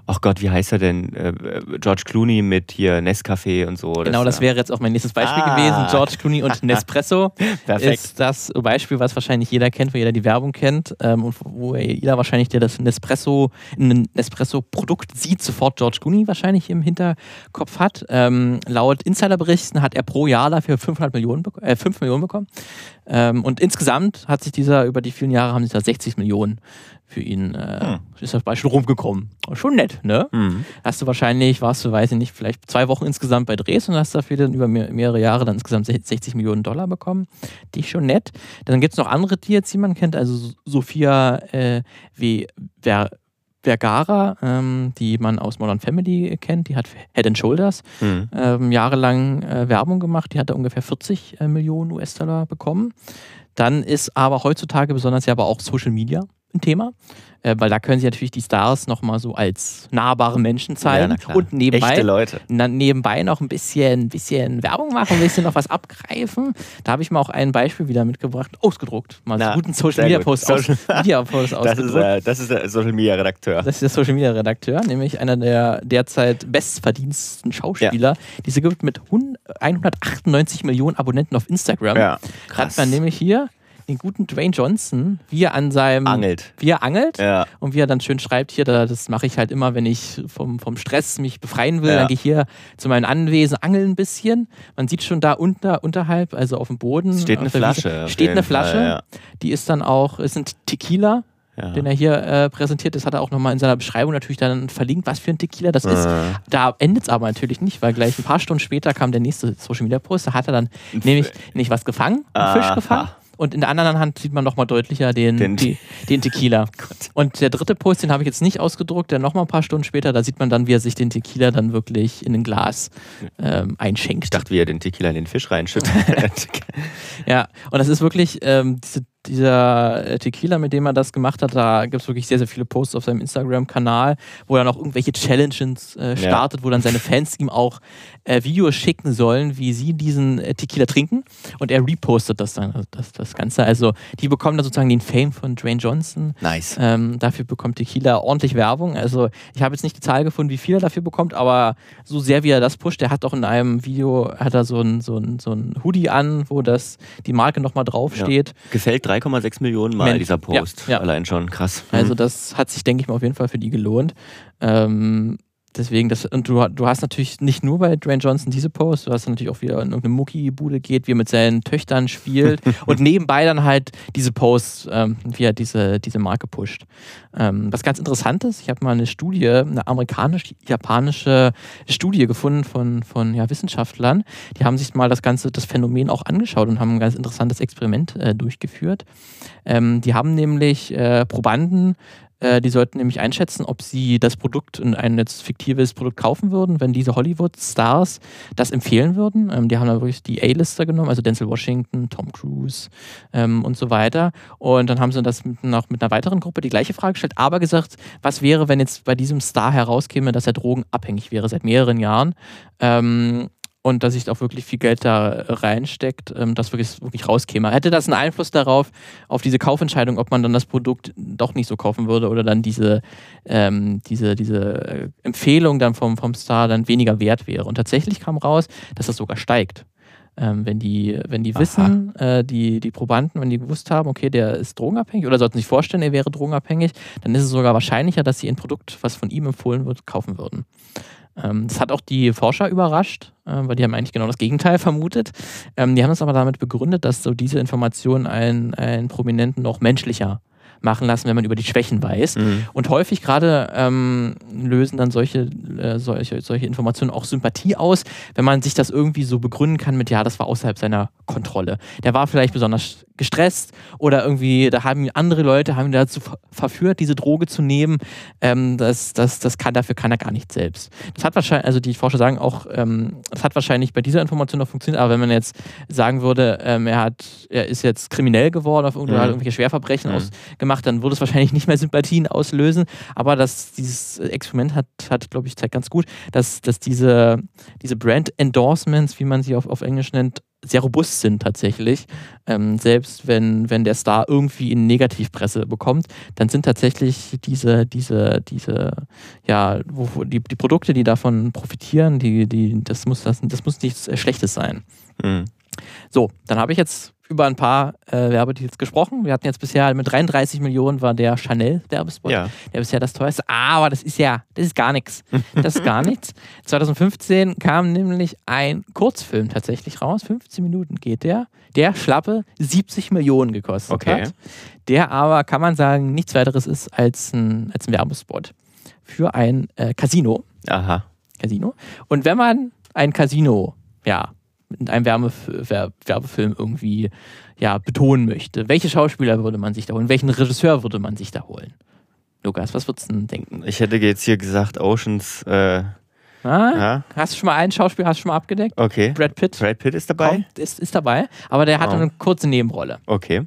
Speaker 1: ach Gott, wie heißt er denn? Äh, George Clooney mit hier Nescafé und so.
Speaker 3: Genau, das
Speaker 1: äh,
Speaker 3: wäre jetzt auch mein nächstes Beispiel
Speaker 1: Ah.
Speaker 3: gewesen. George Clooney und Nespresso
Speaker 1: Perfekt.
Speaker 3: ist das Beispiel, was wahrscheinlich jeder kennt, weil jeder die Werbung kennt ähm, und wo jeder wahrscheinlich, der das Nespresso, ein Nespresso-Produkt sieht, sofort George Clooney wahrscheinlich im Hinterkopf hat. Ähm, laut Insiderberichten hat er pro Jahr dafür 500 Millionen, äh, 5 Millionen bekommen. Ähm, und insgesamt hat sich dieser, über die vielen Jahre haben sich da 60 Millionen für ihn, äh,
Speaker 1: Hm.
Speaker 3: ist das Beispiel rumgekommen. Schon nett, ne?
Speaker 1: Mhm.
Speaker 3: hast du wahrscheinlich, warst du, weiß ich nicht, vielleicht zwei Wochen insgesamt bei Drehs und hast dafür dann über mehr, mehrere Jahre dann insgesamt 60 Millionen Dollar bekommen. Die ist schon nett. Dann gibt es noch andere, die jetzt jemand kennt, also Sophia äh, wie Ver Vergara, ähm, die man aus Modern Family kennt, die hat Head and Shoulders
Speaker 1: Mhm.
Speaker 3: ähm, jahrelang äh, Werbung gemacht, die hat da ungefähr 40 äh, Millionen US-Dollar bekommen. Dann ist aber heutzutage besonders ja aber auch Social Media ein Thema, äh, weil da können sie natürlich die Stars nochmal so als nahbare Menschen
Speaker 1: Ja,
Speaker 3: zeigen
Speaker 1: klar.
Speaker 3: und nebenbei, na, nebenbei noch ein bisschen, bisschen Werbung machen, ein bisschen noch was abgreifen. Da habe ich mal auch ein Beispiel wieder mitgebracht, ausgedruckt. Mal so
Speaker 1: Na,
Speaker 3: einen guten Social Media. Post, aus, Media Post
Speaker 1: Das ist,
Speaker 3: ausgedruckt.
Speaker 1: äh, das ist der Social Media Redakteur.
Speaker 3: Das ist der Social Media Redakteur, nämlich einer der derzeit bestverdiensten Schauspieler. Diese gibt mit 100 198 Millionen Abonnenten auf Instagram.
Speaker 1: Ja,
Speaker 3: Hat
Speaker 1: krass.
Speaker 3: man nämlich hier den guten Dwayne Johnson, wie er an seinem.
Speaker 1: Angelt.
Speaker 3: Wie er angelt.
Speaker 1: Ja.
Speaker 3: Und wie er dann schön schreibt, hier, da, das mache ich halt immer, wenn ich vom, vom Stress mich befreien will,
Speaker 1: Ja.
Speaker 3: dann gehe ich hier zu meinem Anwesen, angeln ein bisschen. Man sieht schon da unter, unterhalb, also auf dem Boden.
Speaker 1: Es steht eine
Speaker 3: Wiese,
Speaker 1: Flasche. auf
Speaker 3: Steht eine
Speaker 1: jeden Fall,
Speaker 3: Flasche.
Speaker 1: ja.
Speaker 3: Die ist dann auch, ist ein Tequila
Speaker 1: Ja.
Speaker 3: den er hier äh, präsentiert. Das hat er auch nochmal in seiner Beschreibung natürlich dann verlinkt, was für ein Tequila das ist.
Speaker 1: Ah.
Speaker 3: Da endet es aber natürlich nicht, weil gleich ein paar Stunden später kam der nächste Social Media Post. Da hat er dann nämlich nicht was gefangen, einen Fisch gefangen. Und in der anderen Hand sieht man nochmal deutlicher den,
Speaker 1: Den-
Speaker 3: die, den Tequila. Und der dritte Post, den habe ich jetzt nicht ausgedruckt, der nochmal ein paar Stunden später, da sieht man dann, wie er sich den Tequila dann wirklich in ein Glas ähm, einschenkt.
Speaker 1: Ich dachte, wie er den Tequila in den Fisch reinschüttet.
Speaker 3: Ja, und das ist wirklich ähm, diese, dieser äh, Tequila, mit dem er das gemacht hat, da gibt es wirklich sehr, sehr viele Posts auf seinem Instagram-Kanal, wo er noch irgendwelche Challenges äh, startet, wo dann seine Fans ihm auch äh, Videos schicken sollen, wie sie diesen äh, Tequila trinken. Und er repostet das dann, also das, das Ganze. Also die bekommen dann sozusagen den Fame von Dwayne Johnson.
Speaker 1: nice.
Speaker 3: Ähm, dafür bekommt Tequila ordentlich Werbung. Also ich habe jetzt nicht die Zahl gefunden, wie viel er dafür bekommt, aber so sehr wie er das pusht, der hat doch in einem Video, hat er so ein, so ein, so ein Hoodie an, wo das, die Marke nochmal draufsteht.
Speaker 1: Gefällt 3,6 Millionen Mal
Speaker 3: Moment.
Speaker 1: dieser Post.
Speaker 3: Ja, ja.
Speaker 1: Allein schon. Krass.
Speaker 3: Also
Speaker 1: Mhm.
Speaker 3: das hat sich, denke ich mal, auf jeden Fall für die gelohnt. Ähm, deswegen, das, und du, du hast natürlich nicht nur bei Dwayne Johnson diese Posts, du hast natürlich auch wieder in irgendeine Mucki-Bude geht, wie er mit seinen Töchtern spielt und nebenbei dann halt diese Posts, ähm, wie er diese, diese Marke pusht. Ähm, was ganz interessant ist, ich habe mal eine Studie, eine amerikanisch-japanische Studie gefunden von, von ja, Wissenschaftlern, die haben sich mal das ganze, das Phänomen auch angeschaut und haben ein ganz interessantes Experiment äh, durchgeführt. Ähm, die haben nämlich äh, Probanden äh, die sollten nämlich einschätzen, ob sie das Produkt, in ein jetzt fiktives Produkt kaufen würden, wenn diese Hollywood-Stars das empfehlen würden. Ähm, die haben da wirklich die A-Lister genommen, also Denzel Washington, Tom Cruise ähm, und so weiter. Und dann haben sie das mit, noch mit einer weiteren Gruppe die gleiche Frage gestellt, aber gesagt, was wäre, wenn jetzt bei diesem Star herauskäme, dass er drogenabhängig wäre seit mehreren Jahren. Ähm, und dass sich auch wirklich viel Geld da reinsteckt, ähm, dass wirklich, wirklich rauskäme. Hätte das einen Einfluss darauf, auf diese Kaufentscheidung, ob man dann das Produkt doch nicht so kaufen würde oder dann diese, ähm, diese, diese äh, Empfehlung dann vom, vom Star dann weniger wert wäre? Und tatsächlich kam raus, dass das sogar steigt. Ähm, wenn die, wenn die
Speaker 1: Aha.
Speaker 3: wissen, äh, die, die Probanden, wenn die gewusst haben, okay, der ist drogenabhängig oder sollten sich vorstellen, er wäre drogenabhängig, dann ist es sogar wahrscheinlicher, dass sie ein Produkt, was von ihm empfohlen wird, kaufen würden. Ähm, das hat auch die Forscher überrascht, äh, weil die haben eigentlich genau das Gegenteil vermutet. Ähm, die haben es aber damit begründet, dass so diese Informationen einen, einen Prominenten noch menschlicher machen lassen, wenn man über die Schwächen weiß.
Speaker 1: Mhm.
Speaker 3: Und häufig gerade ähm, lösen dann solche, äh, solche, solche Informationen auch Sympathie aus, wenn man sich das irgendwie so begründen kann mit, ja, das war außerhalb seiner Kontrolle. Der war vielleicht besonders gestresst oder irgendwie, da haben andere Leute haben ihn dazu ver- verführt, diese Droge zu nehmen. Ähm, das, das, das kann, dafür kann er gar nicht selbst. Das hat wahrscheinlich, also die Forscher sagen auch, ähm, das hat wahrscheinlich bei dieser Information noch funktioniert, aber wenn man jetzt sagen würde, ähm, er hat, er ist jetzt kriminell geworden, auf irgendwo
Speaker 1: Mhm.
Speaker 3: hat irgendwelche Schwerverbrechen
Speaker 1: Mhm.
Speaker 3: ausgemacht, dann würde es wahrscheinlich nicht mehr Sympathien auslösen. Aber das, dieses Experiment hat, hat glaube ich, zeigt ganz gut, dass, dass diese, diese Brand-Endorsements, wie man sie auf, auf Englisch nennt, sehr robust sind tatsächlich. Ähm, selbst wenn, wenn der Star irgendwie in Negativpresse bekommt, dann sind tatsächlich diese, diese, diese, ja, wo, die, die Produkte, die davon profitieren, die, die, das, muss, das, das muss nichts äh, Schlechtes sein.
Speaker 1: Mhm.
Speaker 3: So, dann habe ich jetzt über ein paar äh, Werbedeals gesprochen. Wir hatten jetzt bisher mit 33 Millionen war der Chanel-Werbespot,
Speaker 1: Ja.
Speaker 3: der bisher das teuerste. Aber das ist ja, das ist gar nichts. Das ist gar nichts. 2015 kam nämlich ein Kurzfilm tatsächlich raus. 15 Minuten geht der. Der schlappe 70 Millionen gekostet
Speaker 1: Okay.
Speaker 3: hat. Der aber, kann man sagen, nichts weiteres ist als ein, als ein Werbespot für ein äh, Casino.
Speaker 1: Aha.
Speaker 3: Casino. Und wenn man ein Casino, ja, mit einem Wärmef Wer Werbefilm irgendwie ja, betonen möchte, welche Schauspieler würde man sich da holen? Welchen Regisseur würde man sich da holen? Lukas, was würdest du denn denken?
Speaker 1: Ich hätte jetzt hier gesagt Oceans. Äh,
Speaker 3: Ah,
Speaker 1: ja,
Speaker 3: Hast du schon mal einen Schauspieler hast du schon mal abgedeckt?
Speaker 1: okay.
Speaker 3: Brad Pitt
Speaker 1: Brad Pitt ist dabei.
Speaker 3: kommt, ist, ist dabei, aber der hat
Speaker 1: Oh.
Speaker 3: eine kurze Nebenrolle.
Speaker 1: Okay.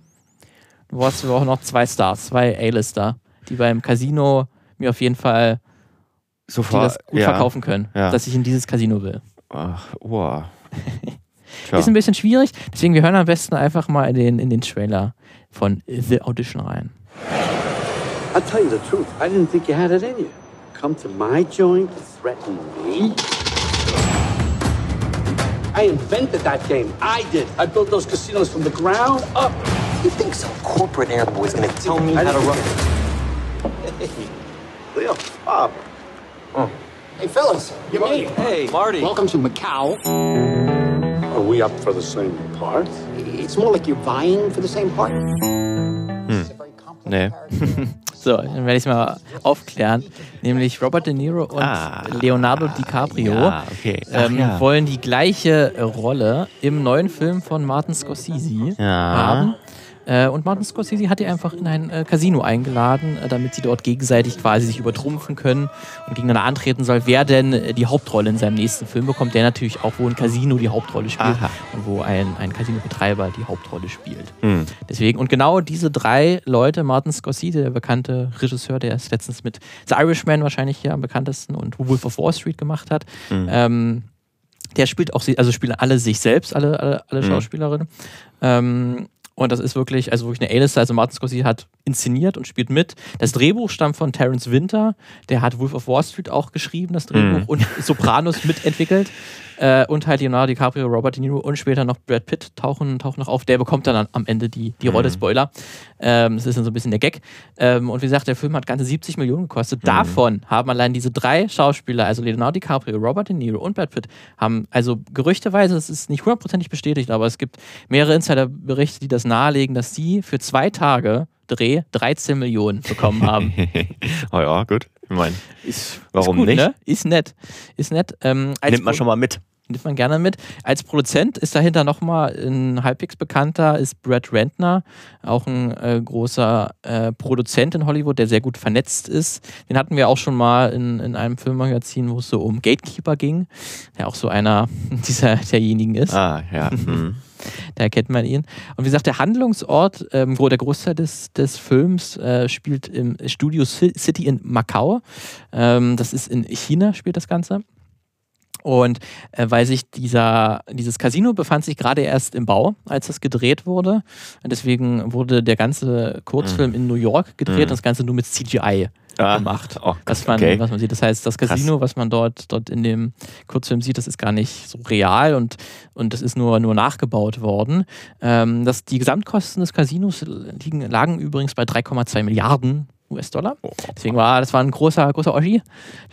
Speaker 3: Du hast auch noch zwei Stars, zwei A-Lister, die beim Casino mir auf jeden Fall die
Speaker 1: Sofort.
Speaker 3: das gut
Speaker 1: ja.
Speaker 3: verkaufen können,
Speaker 1: Ja.
Speaker 3: dass ich in dieses Casino will.
Speaker 1: Ach, wow.
Speaker 3: Ist ein bisschen schwierig, deswegen wir hören am besten einfach mal in den, in den Trailer von The Audition rein.
Speaker 2: I'll tell you the truth. I didn't think you had it in you. Come to my joint to threaten me? I invented that game. I did. I built those casinos from the ground up.
Speaker 10: You think some corporate airboy's gonna tell me
Speaker 2: I
Speaker 10: how to run?
Speaker 2: Hey, Leo, Bob.
Speaker 11: Hey, fellas, you it.
Speaker 10: Hey, Marty.
Speaker 11: Welcome to Macau.
Speaker 2: Up for the same part?
Speaker 11: It's more like you're vying for the same part.
Speaker 1: Nee.
Speaker 3: So, dann werde ich es mal aufklären. Nämlich Robert De Niro und
Speaker 1: Ah.
Speaker 3: Leonardo DiCaprio
Speaker 1: Ja, okay. Ach,
Speaker 3: ähm,
Speaker 1: ja.
Speaker 3: wollen die gleiche Rolle im neuen Film von Martin Scorsese
Speaker 1: Ja.
Speaker 3: haben. Äh, und Martin Scorsese hat die einfach in ein äh, Casino eingeladen, äh, damit sie dort gegenseitig quasi sich übertrumpfen können und gegeneinander antreten soll, wer denn die Hauptrolle in seinem nächsten Film bekommt, der natürlich auch, wo ein Casino die Hauptrolle spielt
Speaker 1: Aha.
Speaker 3: und wo ein, ein Casinobetreiber die Hauptrolle spielt.
Speaker 1: Hm.
Speaker 3: Deswegen, und genau diese drei Leute, Martin Scorsese, der bekannte Regisseur, der es letztens mit The Irishman wahrscheinlich hier am bekanntesten und Wolf of Wall Street gemacht hat,
Speaker 1: Mhm.
Speaker 3: ähm, der spielt auch, sie- also spielen alle sich selbst, alle, alle, alle
Speaker 1: Mhm.
Speaker 3: Schauspielerinnen. Ähm, und das ist wirklich, also wirklich eine A-Lister. Also Martin Scorsese hat inszeniert und spielt mit. Das Drehbuch stammt von Terence Winter. Der hat Wolf of Wall Street auch geschrieben, das Drehbuch,
Speaker 1: Mhm.
Speaker 3: und Sopranos mitentwickelt. Äh, und halt Leonardo DiCaprio, Robert De Niro und später noch Brad Pitt tauchen, tauchen noch auf. Der bekommt dann am Ende die, die Rolle,
Speaker 1: Mhm.
Speaker 3: Spoiler. Ähm, das ist dann so ein bisschen der Gag. Ähm, und wie gesagt, der Film hat ganze 70 Millionen gekostet.
Speaker 1: Mhm.
Speaker 3: Davon haben allein diese drei Schauspieler, also Leonardo DiCaprio, Robert De Niro und Brad Pitt, haben also gerüchteweise, das ist nicht hundertprozentig bestätigt, aber es gibt mehrere Insiderberichte, die das nahelegen, dass sie für zwei Tage Dreh 13 Millionen bekommen haben.
Speaker 1: oh ja, gut. Ich meine,
Speaker 3: Ist,
Speaker 1: Warum
Speaker 3: ist gut,
Speaker 1: nicht?
Speaker 3: Ne? Ist nett. Ist nett. Ähm,
Speaker 1: nimmt man schon mal mit.
Speaker 3: nimmt man gerne mit. Als Produzent ist dahinter nochmal ein halbwegs bekannter, ist Brad Rentner, auch ein äh, großer äh, Produzent in Hollywood, der sehr gut vernetzt ist. Den hatten wir auch schon mal in, in einem Filmmagazin, wo es so um Gatekeeper ging, der auch so einer dieser derjenigen ist.
Speaker 1: Ah, ja. Mhm.
Speaker 3: Da erkennt man ihn. Und wie gesagt, der Handlungsort, ähm, wo der Großteil des, des Films äh, spielt im Studio Ci- City in Macau. Ähm, das ist in China, spielt das Ganze. Und äh, weil sich dieser, dieses Casino befand sich gerade erst im Bau, als das gedreht wurde. Und deswegen wurde der ganze Kurzfilm in New York gedreht
Speaker 1: Mhm.
Speaker 3: und das Ganze nur mit CGI
Speaker 1: Ah,
Speaker 3: gemacht.
Speaker 1: oh,
Speaker 3: was, man,
Speaker 1: okay.
Speaker 3: was man sieht. Das heißt, das Casino, was man dort, dort in dem Kurzfilm sieht, das ist gar nicht so real und, und das ist nur, nur nachgebaut worden. Ähm, das, die Gesamtkosten des Casinos liegen, lagen übrigens bei 3,2 Milliarden US-Dollar. Deswegen war das war ein großer, großer Oschi,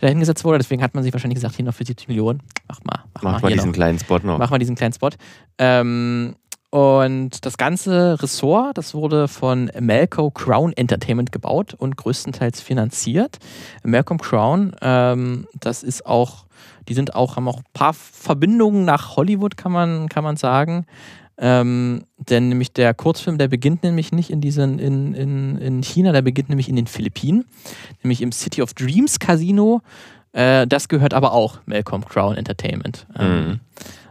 Speaker 3: der da hingesetzt wurde. Deswegen hat man sich wahrscheinlich gesagt, hier noch für 70 Millionen, mach mal.
Speaker 1: Mach, mach mal
Speaker 3: hier
Speaker 1: diesen
Speaker 3: noch.
Speaker 1: kleinen Spot noch.
Speaker 3: Mach mal diesen kleinen Spot. Ähm, und das ganze Ressort, das wurde von Malcolm Crown Entertainment gebaut und größtenteils finanziert. Malcolm Crown, ähm, das ist auch, die sind auch, haben auch ein paar Verbindungen nach Hollywood, kann man, kann man sagen. Ähm, denn nämlich der Kurzfilm, der beginnt nämlich nicht in diesen, in, in, in China, der beginnt nämlich in den Philippinen, nämlich im City of Dreams Casino. Äh, das gehört aber auch Malcolm Crown Entertainment. Ähm,
Speaker 1: Mhm.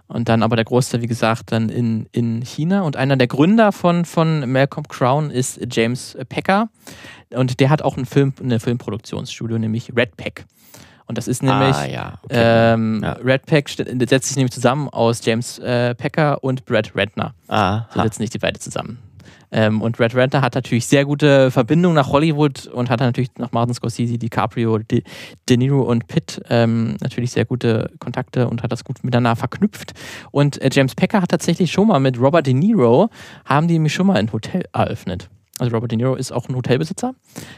Speaker 3: Und dann aber der Großteil, wie gesagt, dann in, in China. Und einer der Gründer von, von Malcolm Crown ist James Packer. Und der hat auch ein Film, eine Filmproduktionsstudio, nämlich Red Pack. Und das ist nämlich,
Speaker 1: ah, ja. Okay.
Speaker 3: ähm,
Speaker 1: Ja.
Speaker 3: Red Pack setzt sich nämlich zusammen aus James äh, Packer und Brad Ratner.
Speaker 1: ah,
Speaker 3: So setzen sich die beide zusammen. Ähm, und Red Ratner hat natürlich sehr gute Verbindungen nach Hollywood und hat natürlich nach Martin Scorsese, DiCaprio, De, De Niro und Pitt ähm, natürlich sehr gute Kontakte und hat das gut miteinander verknüpft. Und äh, James Packer hat tatsächlich schon mal mit Robert De Niro, haben die nämlich schon mal ein Hotel eröffnet. Also Robert De Niro ist auch ein Hotelbesitzer,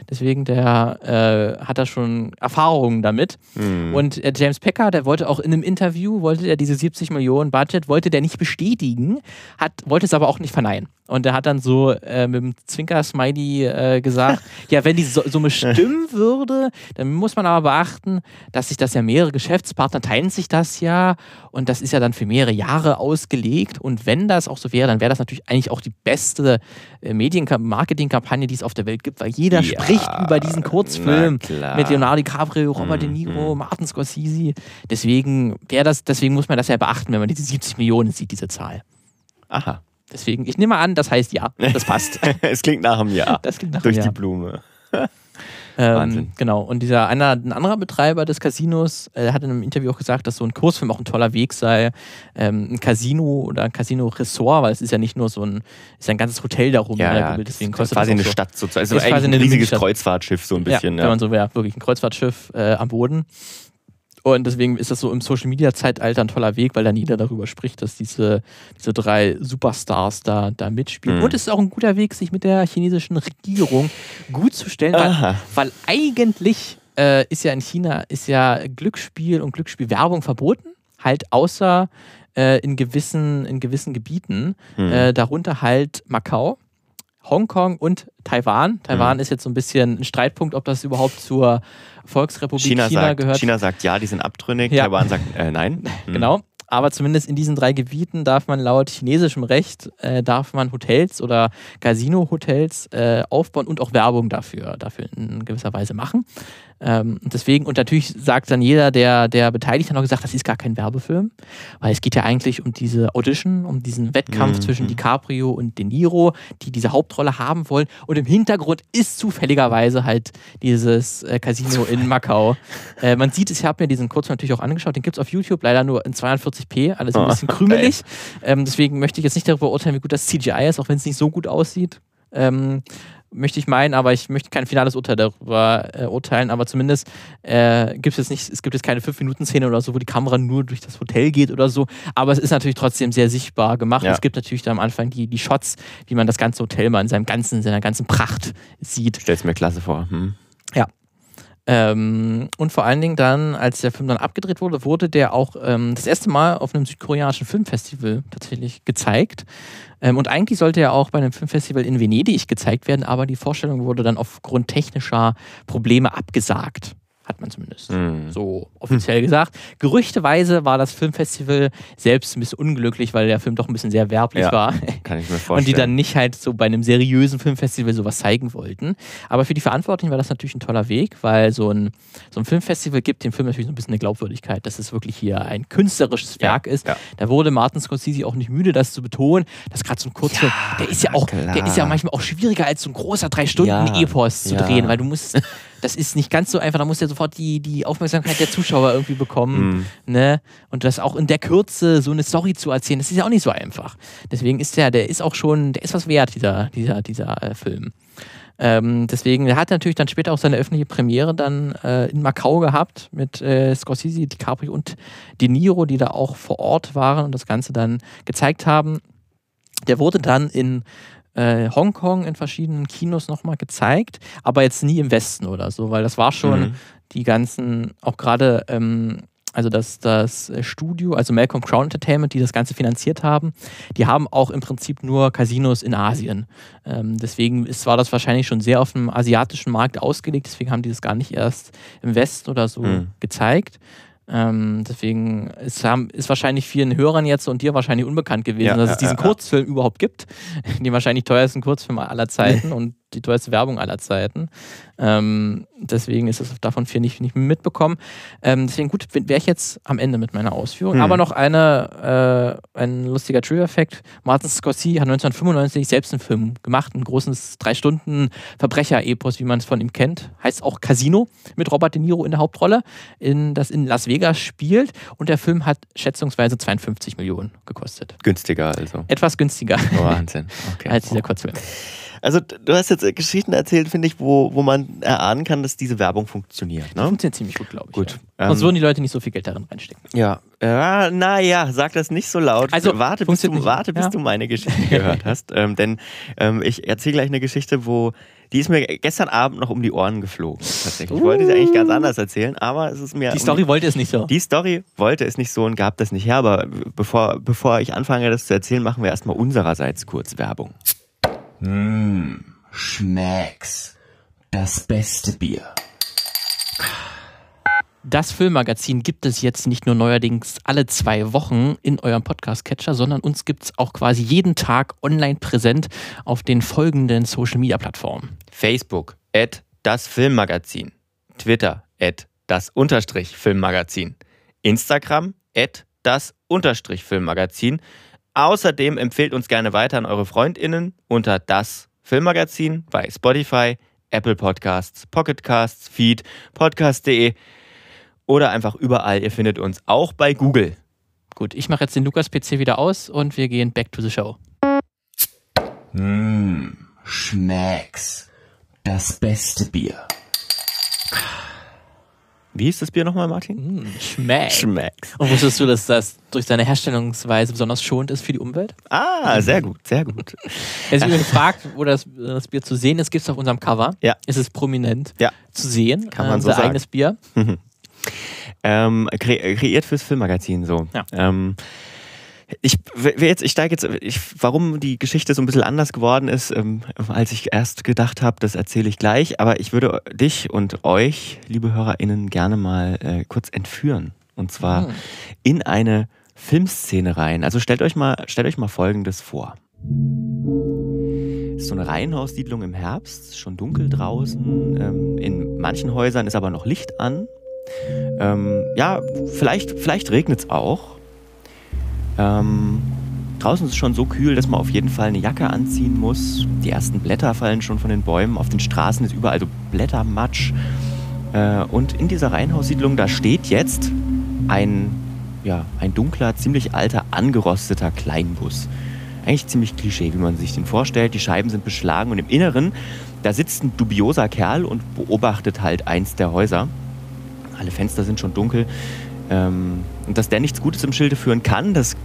Speaker 3: deswegen der äh, hat da schon Erfahrungen damit.
Speaker 1: Hm.
Speaker 3: Und äh, James Packer, der wollte auch in einem Interview, wollte er diese 70 Millionen Budget, wollte der nicht bestätigen, hat, wollte es aber auch nicht verneinen. Und er hat dann so äh, mit dem Zwinker-Smiley äh, gesagt, ja, wenn die so Summe stimmen würde, dann muss man aber beachten, dass sich das ja mehrere Geschäftspartner teilen sich das ja und das ist ja dann für mehrere Jahre ausgelegt. Und wenn das auch so wäre, dann wäre das natürlich eigentlich auch die beste äh, Medien-Marketing-Kampagne, die es auf der Welt gibt, weil jeder
Speaker 1: Ja,
Speaker 3: spricht über diesen Kurzfilm mit Leonardo DiCaprio, Robert De
Speaker 1: Mhm,
Speaker 3: Niro, Martin Scorsese. Deswegen wäre das, deswegen muss man das ja beachten, wenn man diese 70 Millionen sieht, diese Zahl.
Speaker 1: Aha.
Speaker 3: Deswegen, ich nehme an, das heißt ja, das passt.
Speaker 1: es klingt nach einem Jahr.
Speaker 3: Das klingt nach
Speaker 1: Durch
Speaker 3: einem
Speaker 1: die
Speaker 3: Jahr.
Speaker 1: Blume.
Speaker 3: Ähm,
Speaker 1: Wahnsinn.
Speaker 3: genau. Und dieser einer, ein anderer Betreiber des Casinos äh, hat in einem Interview auch gesagt, dass so ein Kursfilm auch ein toller Weg sei. Ähm, ein Casino oder ein Casino-Ressort, weil es ist ja nicht nur so ein, ist ja ein ganzes Hotel darum.
Speaker 1: Ja, ja.
Speaker 3: gebildet, deswegen kostet
Speaker 1: quasi eine
Speaker 3: so.
Speaker 1: Stadt sozusagen. Also
Speaker 3: Ist
Speaker 1: eigentlich
Speaker 3: quasi
Speaker 1: ein riesiges. Kreuzfahrtschiff so ein bisschen.
Speaker 3: ja, wenn man so will, wirklich ein Kreuzfahrtschiff äh, am Boden. Und deswegen ist das so im Social Media Zeitalter ein toller Weg, weil dann jeder darüber spricht, dass diese, diese drei Superstars da, da mitspielen.
Speaker 1: Mhm.
Speaker 3: Und es ist auch ein guter Weg, sich mit der chinesischen Regierung gut zu stellen, weil, weil eigentlich äh, ist ja in China ist ja Glücksspiel und Glücksspielwerbung verboten, halt außer äh, in, gewissen, in gewissen Gebieten,
Speaker 1: Hm.
Speaker 3: äh, darunter halt Macau. Hongkong und Taiwan. Taiwan
Speaker 1: Mhm.
Speaker 3: ist jetzt so ein bisschen ein Streitpunkt, ob das überhaupt zur Volksrepublik
Speaker 1: China,
Speaker 3: China,
Speaker 1: sagt,
Speaker 3: gehört.
Speaker 1: China sagt ja, die sind abtrünnig.
Speaker 3: Ja.
Speaker 1: Taiwan sagt äh, nein. Hm.
Speaker 3: Genau. Aber zumindest in diesen drei Gebieten darf man laut chinesischem Recht, äh, darf man Hotels oder Casino-Hotels äh, aufbauen und auch Werbung dafür, dafür in gewisser Weise machen. Ähm, und deswegen, und natürlich sagt dann jeder, der, der beteiligt hat noch gesagt, das ist gar kein Werbefilm, weil es geht ja eigentlich um diese Audition, um diesen Wettkampf
Speaker 1: Mhm.
Speaker 3: zwischen DiCaprio und De Niro, die diese Hauptrolle haben wollen. Und im Hintergrund ist zufälligerweise halt dieses äh, Casino in Macau. Äh, man sieht es, ich habe mir diesen Kurzfilm natürlich auch angeschaut, den gibt es auf YouTube, leider nur in 42p, alles ein
Speaker 1: Oh,
Speaker 3: bisschen krümelig. Ähm, deswegen möchte ich jetzt nicht darüber urteilen, wie gut das CGI ist, auch wenn es nicht so gut aussieht. Ähm, möchte ich meinen, aber ich möchte kein finales Urteil darüber äh, urteilen, aber zumindest äh, gibt es jetzt nicht, es gibt jetzt keine 5-Minuten-Szene oder so, wo die Kamera nur durch das Hotel geht oder so, aber es ist natürlich trotzdem sehr sichtbar gemacht.
Speaker 1: Ja.
Speaker 3: Es gibt natürlich da am Anfang die, die Shots, wie man das ganze Hotel mal in seinem ganzen, in seiner ganzen Pracht sieht.
Speaker 1: Stell's mir klasse vor. Hm.
Speaker 3: Ähm, und vor allen Dingen dann, als der Film dann abgedreht wurde, wurde der auch ähm, das erste Mal auf einem südkoreanischen Filmfestival tatsächlich gezeigt. Ähm, und eigentlich sollte er auch bei einem Filmfestival in Venedig gezeigt werden, aber die Vorstellung wurde dann aufgrund technischer Probleme abgesagt. Hat man zumindest
Speaker 1: Hm.
Speaker 3: so offiziell gesagt. Gerüchteweise war das Filmfestival selbst ein bisschen unglücklich, weil der Film doch ein bisschen sehr werblich
Speaker 1: Ja,
Speaker 3: war.
Speaker 1: Kann ich mir vorstellen.
Speaker 3: Und die dann nicht halt so bei einem seriösen Filmfestival sowas zeigen wollten. Aber für die Verantwortlichen war das natürlich ein toller Weg, weil so ein, so ein Filmfestival gibt dem Film natürlich so ein bisschen eine Glaubwürdigkeit, dass es wirklich hier ein künstlerisches
Speaker 1: Ja,
Speaker 3: Werk ist.
Speaker 1: ja.
Speaker 3: Da wurde Martin Scorsese auch nicht müde, das zu betonen, dass gerade so ein Kurzfilm, der ist ja auch,
Speaker 1: klar.
Speaker 3: der ist ja manchmal auch schwieriger als so ein großer drei Stunden
Speaker 1: Ja,
Speaker 3: Epos zu
Speaker 1: ja.
Speaker 3: drehen, weil du musst, das ist nicht ganz so einfach, da musst du ja sofort die, die Aufmerksamkeit der Zuschauer irgendwie bekommen.
Speaker 1: Hm.
Speaker 3: Ne? Und das auch in der Kürze so eine Story zu erzählen, das ist ja auch nicht so einfach. Deswegen ist der, der ist auch schon, der ist was wert, dieser, dieser, dieser äh, Film. Ähm, deswegen, er hat natürlich dann später auch seine öffentliche Premiere dann äh, in Macau gehabt mit äh, Scorsese, DiCaprio und De Niro, die da auch vor Ort waren und das Ganze dann gezeigt haben. Der wurde dann in äh, Hongkong in verschiedenen Kinos nochmal gezeigt, aber jetzt nie im Westen oder so, weil das war schon
Speaker 1: Mhm.
Speaker 3: die ganzen, auch gerade, ähm, also das, das Studio, also Malcolm Crown Entertainment, die das Ganze finanziert haben, die haben auch im Prinzip nur Casinos in Asien. Ähm, deswegen ist, war das wahrscheinlich schon sehr auf dem asiatischen Markt ausgelegt, deswegen haben die das gar nicht erst im Westen oder so
Speaker 1: Mhm.
Speaker 3: gezeigt. Ähm, deswegen ist, haben, ist wahrscheinlich vielen Hörern jetzt und dir wahrscheinlich unbekannt gewesen,
Speaker 1: Ja,
Speaker 3: dass
Speaker 1: ja,
Speaker 3: es diesen
Speaker 1: ja, ja.
Speaker 3: Kurzfilm überhaupt gibt. Den wahrscheinlich teuersten Kurzfilm aller Zeiten und die teuerste Werbung aller Zeiten. Ähm, deswegen ist es davon viel nicht, nicht mitbekommen. Ähm, deswegen gut, wäre ich jetzt am Ende mit meiner Ausführung.
Speaker 1: Hm.
Speaker 3: Aber noch eine, äh, ein lustiger Trivia-Fact. Martin Scorsese hat 1995 selbst einen Film gemacht, ein großes drei Stunden Verbrecher-Epos, wie man es von ihm kennt. Heißt auch Casino mit Robert De Niro in der Hauptrolle, in, das in Las Vegas spielt. Und der Film hat schätzungsweise 52 Millionen gekostet.
Speaker 1: Günstiger also.
Speaker 3: Etwas günstiger
Speaker 1: Wahnsinn. Okay.
Speaker 3: als dieser Kurzfilm.
Speaker 1: Also du hast jetzt äh, Geschichten erzählt, finde ich, wo, wo man erahnen kann, dass diese Werbung funktioniert. Ne?
Speaker 3: Funktioniert ziemlich gut, glaube ich.
Speaker 1: Gut.
Speaker 3: Ja. Sonst
Speaker 1: Ähm,
Speaker 3: würden die Leute nicht so viel Geld darin reinstecken.
Speaker 1: Ja, ja naja, sag das nicht so laut.
Speaker 3: Also,
Speaker 1: warte, bis, du, warte, bis
Speaker 3: Ja.
Speaker 1: du meine Geschichte gehört hast. Ähm, denn ähm, ich erzähle gleich eine Geschichte, wo die ist mir gestern Abend noch um die Ohren geflogen. Tatsächlich. Ich wollte sie eigentlich ganz anders erzählen, aber es ist mir.
Speaker 3: Die
Speaker 1: um
Speaker 3: Story wollte es nicht so.
Speaker 1: Die Story wollte es nicht so und gab das nicht her, aber bevor, bevor ich anfange, das zu erzählen, machen wir erstmal unsererseits kurz Werbung. Mmh, schmecks. Das beste Bier.
Speaker 3: Das Filmmagazin gibt es jetzt nicht nur neuerdings alle zwei Wochen in eurem Podcast-Catcher, sondern uns gibt es auch quasi jeden Tag online präsent auf den folgenden Social-Media-Plattformen.
Speaker 1: Facebook, at das Filmmagazin. Twitter, at das Unterstrich Filmmagazin. Instagram, at das Unterstrich Filmmagazin. Außerdem empfehlt uns gerne weiter an eure FreundInnen unter das Filmmagazin bei Spotify, Apple Podcasts, Pocket Casts, Feed, podcast.de oder einfach überall. Ihr findet uns auch bei Google.
Speaker 3: Gut, ich mache jetzt den Lukas-PC wieder aus und wir gehen back to the show.
Speaker 1: Mmh, schmecks. Das beste Bier. Wie hieß das Bier nochmal, Martin?
Speaker 3: Mm, schmeckt.
Speaker 1: Schmecks.
Speaker 3: Und wusstest du, dass das durch seine Herstellungsweise besonders schonend ist für die Umwelt?
Speaker 1: Ah, sehr gut, sehr gut.
Speaker 3: Wer sich übrigens fragt, wo das, das Bier zu sehen ist, gibt es auf unserem Cover.
Speaker 1: Ja.
Speaker 3: Es ist prominent
Speaker 1: Ja.
Speaker 3: zu sehen.
Speaker 1: Kann man
Speaker 3: äh,
Speaker 1: so sagen.
Speaker 3: eigenes Bier.
Speaker 1: Ähm, kre kreiert fürs Filmmagazin so.
Speaker 3: Ja.
Speaker 1: Ähm, ich jetzt, ich steige jetzt, ich, warum die Geschichte so ein bisschen anders geworden ist, ähm, als ich erst gedacht habe, das erzähle ich gleich. Aber ich würde dich und euch, liebe HörerInnen, gerne mal äh, kurz entführen. Und zwar
Speaker 3: Hm.
Speaker 1: in eine Filmszene rein. Also stellt euch mal, stellt euch mal Folgendes vor. Es ist so eine Reihenhaussiedlung im Herbst, schon dunkel draußen. Ähm, in manchen Häusern ist aber noch Licht an. Ähm, ja, vielleicht, vielleicht regnet es auch. Ähm, draußen ist es schon so kühl, dass man auf jeden Fall eine Jacke anziehen muss. Die ersten Blätter fallen schon von den Bäumen. Auf den Straßen ist überall so Blättermatsch. Äh, und in dieser Reihenhaussiedlung, da steht jetzt ein, ja, ein dunkler, ziemlich alter, angerosteter Kleinbus. Eigentlich ziemlich Klischee, wie man sich den vorstellt. Die Scheiben sind beschlagen und im Inneren, da sitzt ein dubioser Kerl und beobachtet halt eins der Häuser. Alle Fenster sind schon dunkel. Ähm, und dass der nichts Gutes im Schilde führen kann, das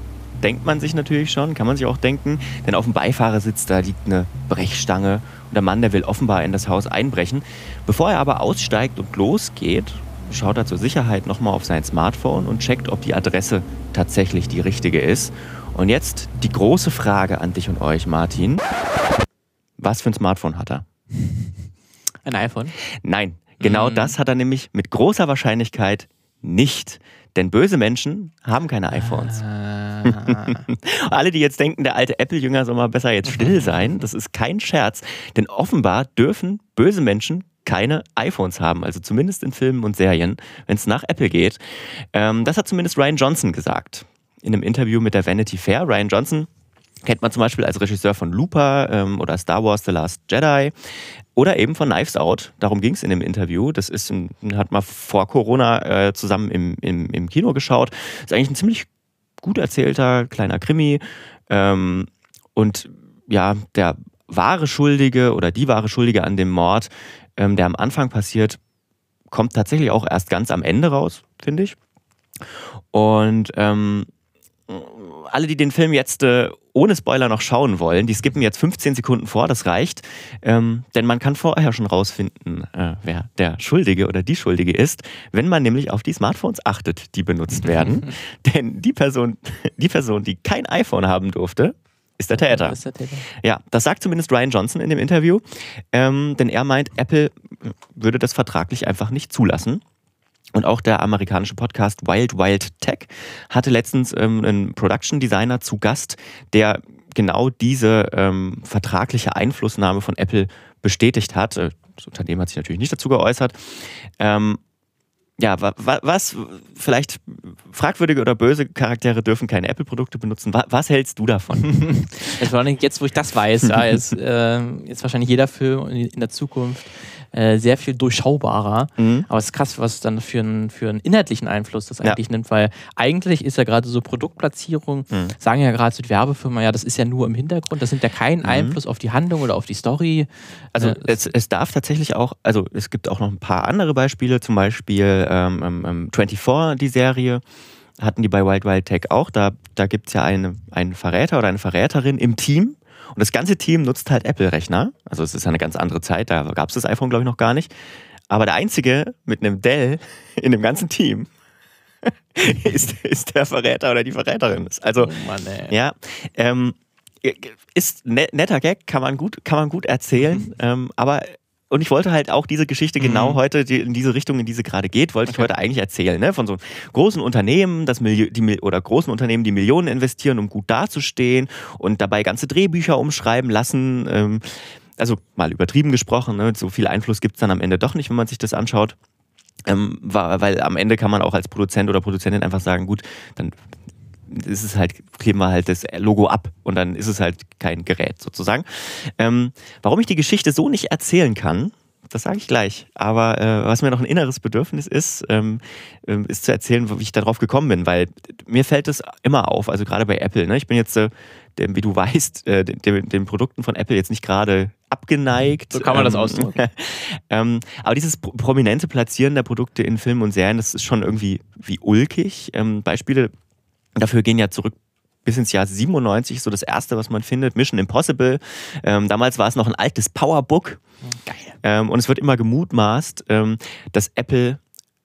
Speaker 1: denkt man sich natürlich schon, kann man sich auch denken. Denn auf dem Beifahrersitz, da liegt eine Brechstange und der Mann, der will offenbar in das Haus einbrechen. Bevor er aber aussteigt und losgeht, schaut er zur Sicherheit nochmal auf sein Smartphone und checkt, ob die Adresse tatsächlich die richtige ist. Und jetzt die große Frage an dich und euch, Martin. Was für ein Smartphone hat er?
Speaker 3: Ein iPhone.
Speaker 1: Nein, genau
Speaker 3: Mhm.
Speaker 1: das hat er nämlich mit großer Wahrscheinlichkeit nicht. Denn böse Menschen haben keine iPhones.
Speaker 3: Ah.
Speaker 1: Alle, die jetzt denken, der alte Apple-Jünger soll mal besser jetzt still sein, das ist kein Scherz. Denn offenbar dürfen böse Menschen keine iPhones haben, also zumindest in Filmen und Serien, wenn es nach Apple geht. Ähm, das hat zumindest Ryan Johnson gesagt in einem Interview mit der Vanity Fair. Ryan Johnson kennt man zum Beispiel als Regisseur von Looper ähm, oder Star Wars The Last Jedi oder eben von Knives Out. Darum ging es in dem Interview. Das ist, ein- hat man vor Corona äh, zusammen im, im, im Kino geschaut. Ist eigentlich ein ziemlich gut erzählter kleiner Krimi. Ähm, und ja, der wahre Schuldige oder die wahre Schuldige an dem Mord, ähm, der am Anfang passiert, kommt tatsächlich auch erst ganz am Ende raus, finde ich. Und ähm, alle, die den Film jetzt äh, ohne Spoiler noch schauen wollen, die skippen jetzt 15 Sekunden vor, das reicht. Ähm, denn man kann vorher schon rausfinden, äh, wer der Schuldige oder die Schuldige ist, wenn man nämlich auf die Smartphones achtet, die benutzt werden. denn die Person, die Person, die kein iPhone haben durfte, ist der Täter.
Speaker 3: Ist der Täter.
Speaker 1: Ja, das sagt zumindest Ryan Johnson in dem Interview. Ähm, denn er meint, Apple würde das vertraglich einfach nicht zulassen. Und auch der amerikanische Podcast Wild Wild Tech hatte letztens ähm, einen Production Designer zu Gast, der genau diese ähm, vertragliche Einflussnahme von Apple bestätigt hat. Äh, Das Unternehmen hat sich natürlich nicht dazu geäußert. Ähm, ja, wa, wa, was, vielleicht fragwürdige oder böse Charaktere dürfen keine Apple-Produkte benutzen. Wa, was hältst du davon?
Speaker 3: Jetzt, wo ich das weiß, ja, ist äh, jetzt wahrscheinlich jeder in in der Zukunft äh, sehr viel durchschaubarer.
Speaker 1: Mhm.
Speaker 3: Aber es ist krass, was dann für, einen- für einen inhaltlichen Einfluss das eigentlich nimmt, weil eigentlich ist ja gerade so Produktplatzierung,
Speaker 1: Mhm.
Speaker 3: sagen ja gerade so die Werbefirma, ja, das ist ja nur im Hintergrund, das nimmt ja keinen Einfluss auf die Handlung oder auf die Story.
Speaker 1: Also
Speaker 3: Äh,
Speaker 1: es, es darf tatsächlich auch, also es gibt auch noch ein paar andere Beispiele, zum Beispiel ähm, ähm, ähm, 24, die Serie, hatten die bei Wild Wild Tech auch. Da, da gibt es ja eine, einen Verräter oder eine Verräterin im Team. Und das ganze Team nutzt halt Apple-Rechner. Also es ist ja eine ganz andere Zeit, da gab es das iPhone, glaube ich, noch gar nicht. Aber der Einzige mit einem Dell in dem ganzen Team ist, ist der Verräter oder die Verräterin. Also
Speaker 3: oh Mann,
Speaker 1: ja, ähm, ist ne- netter Gag, kann man gut, kann man gut erzählen, ähm, aber und ich wollte halt auch diese Geschichte genau
Speaker 3: Mhm.
Speaker 1: heute die, in diese Richtung, in die sie gerade geht, wollte ich heute eigentlich erzählen, ne? Von so großen Unternehmen, das Milio die, oder großen Unternehmen, die Millionen investieren, um gut dazustehen und dabei ganze Drehbücher umschreiben lassen. Ähm, also mal übertrieben gesprochen, ne? so viel Einfluss gibt es dann am Ende doch nicht, wenn man sich das anschaut. Ähm, weil am Ende kann man auch als Produzent oder Produzentin einfach sagen, gut, dann ist es halt, kleben wir halt das Logo ab und dann ist es halt kein Gerät sozusagen. Ähm, warum ich die Geschichte so nicht erzählen kann, das sage ich gleich. Aber äh, was mir noch ein inneres Bedürfnis ist, ähm, ähm, ist zu erzählen, wie ich darauf gekommen bin, weil mir fällt es immer auf, also gerade bei Apple. Ne? Ich bin jetzt, äh, dem, wie du weißt, äh, den, den Produkten von Apple jetzt nicht gerade abgeneigt.
Speaker 3: So kann man das
Speaker 1: Ähm,
Speaker 3: ausdrücken.
Speaker 1: ähm, aber dieses pro- prominente Platzieren der Produkte in Filmen und Serien, das ist schon irgendwie wie ulkig. Ähm, Beispiele dafür gehen ja zurück bis ins Jahr 97, so das erste, was man findet, Mission Impossible. Ähm, damals war es noch ein altes Powerbook. Geil. Ähm, und es wird immer gemutmaßt, ähm, dass Apple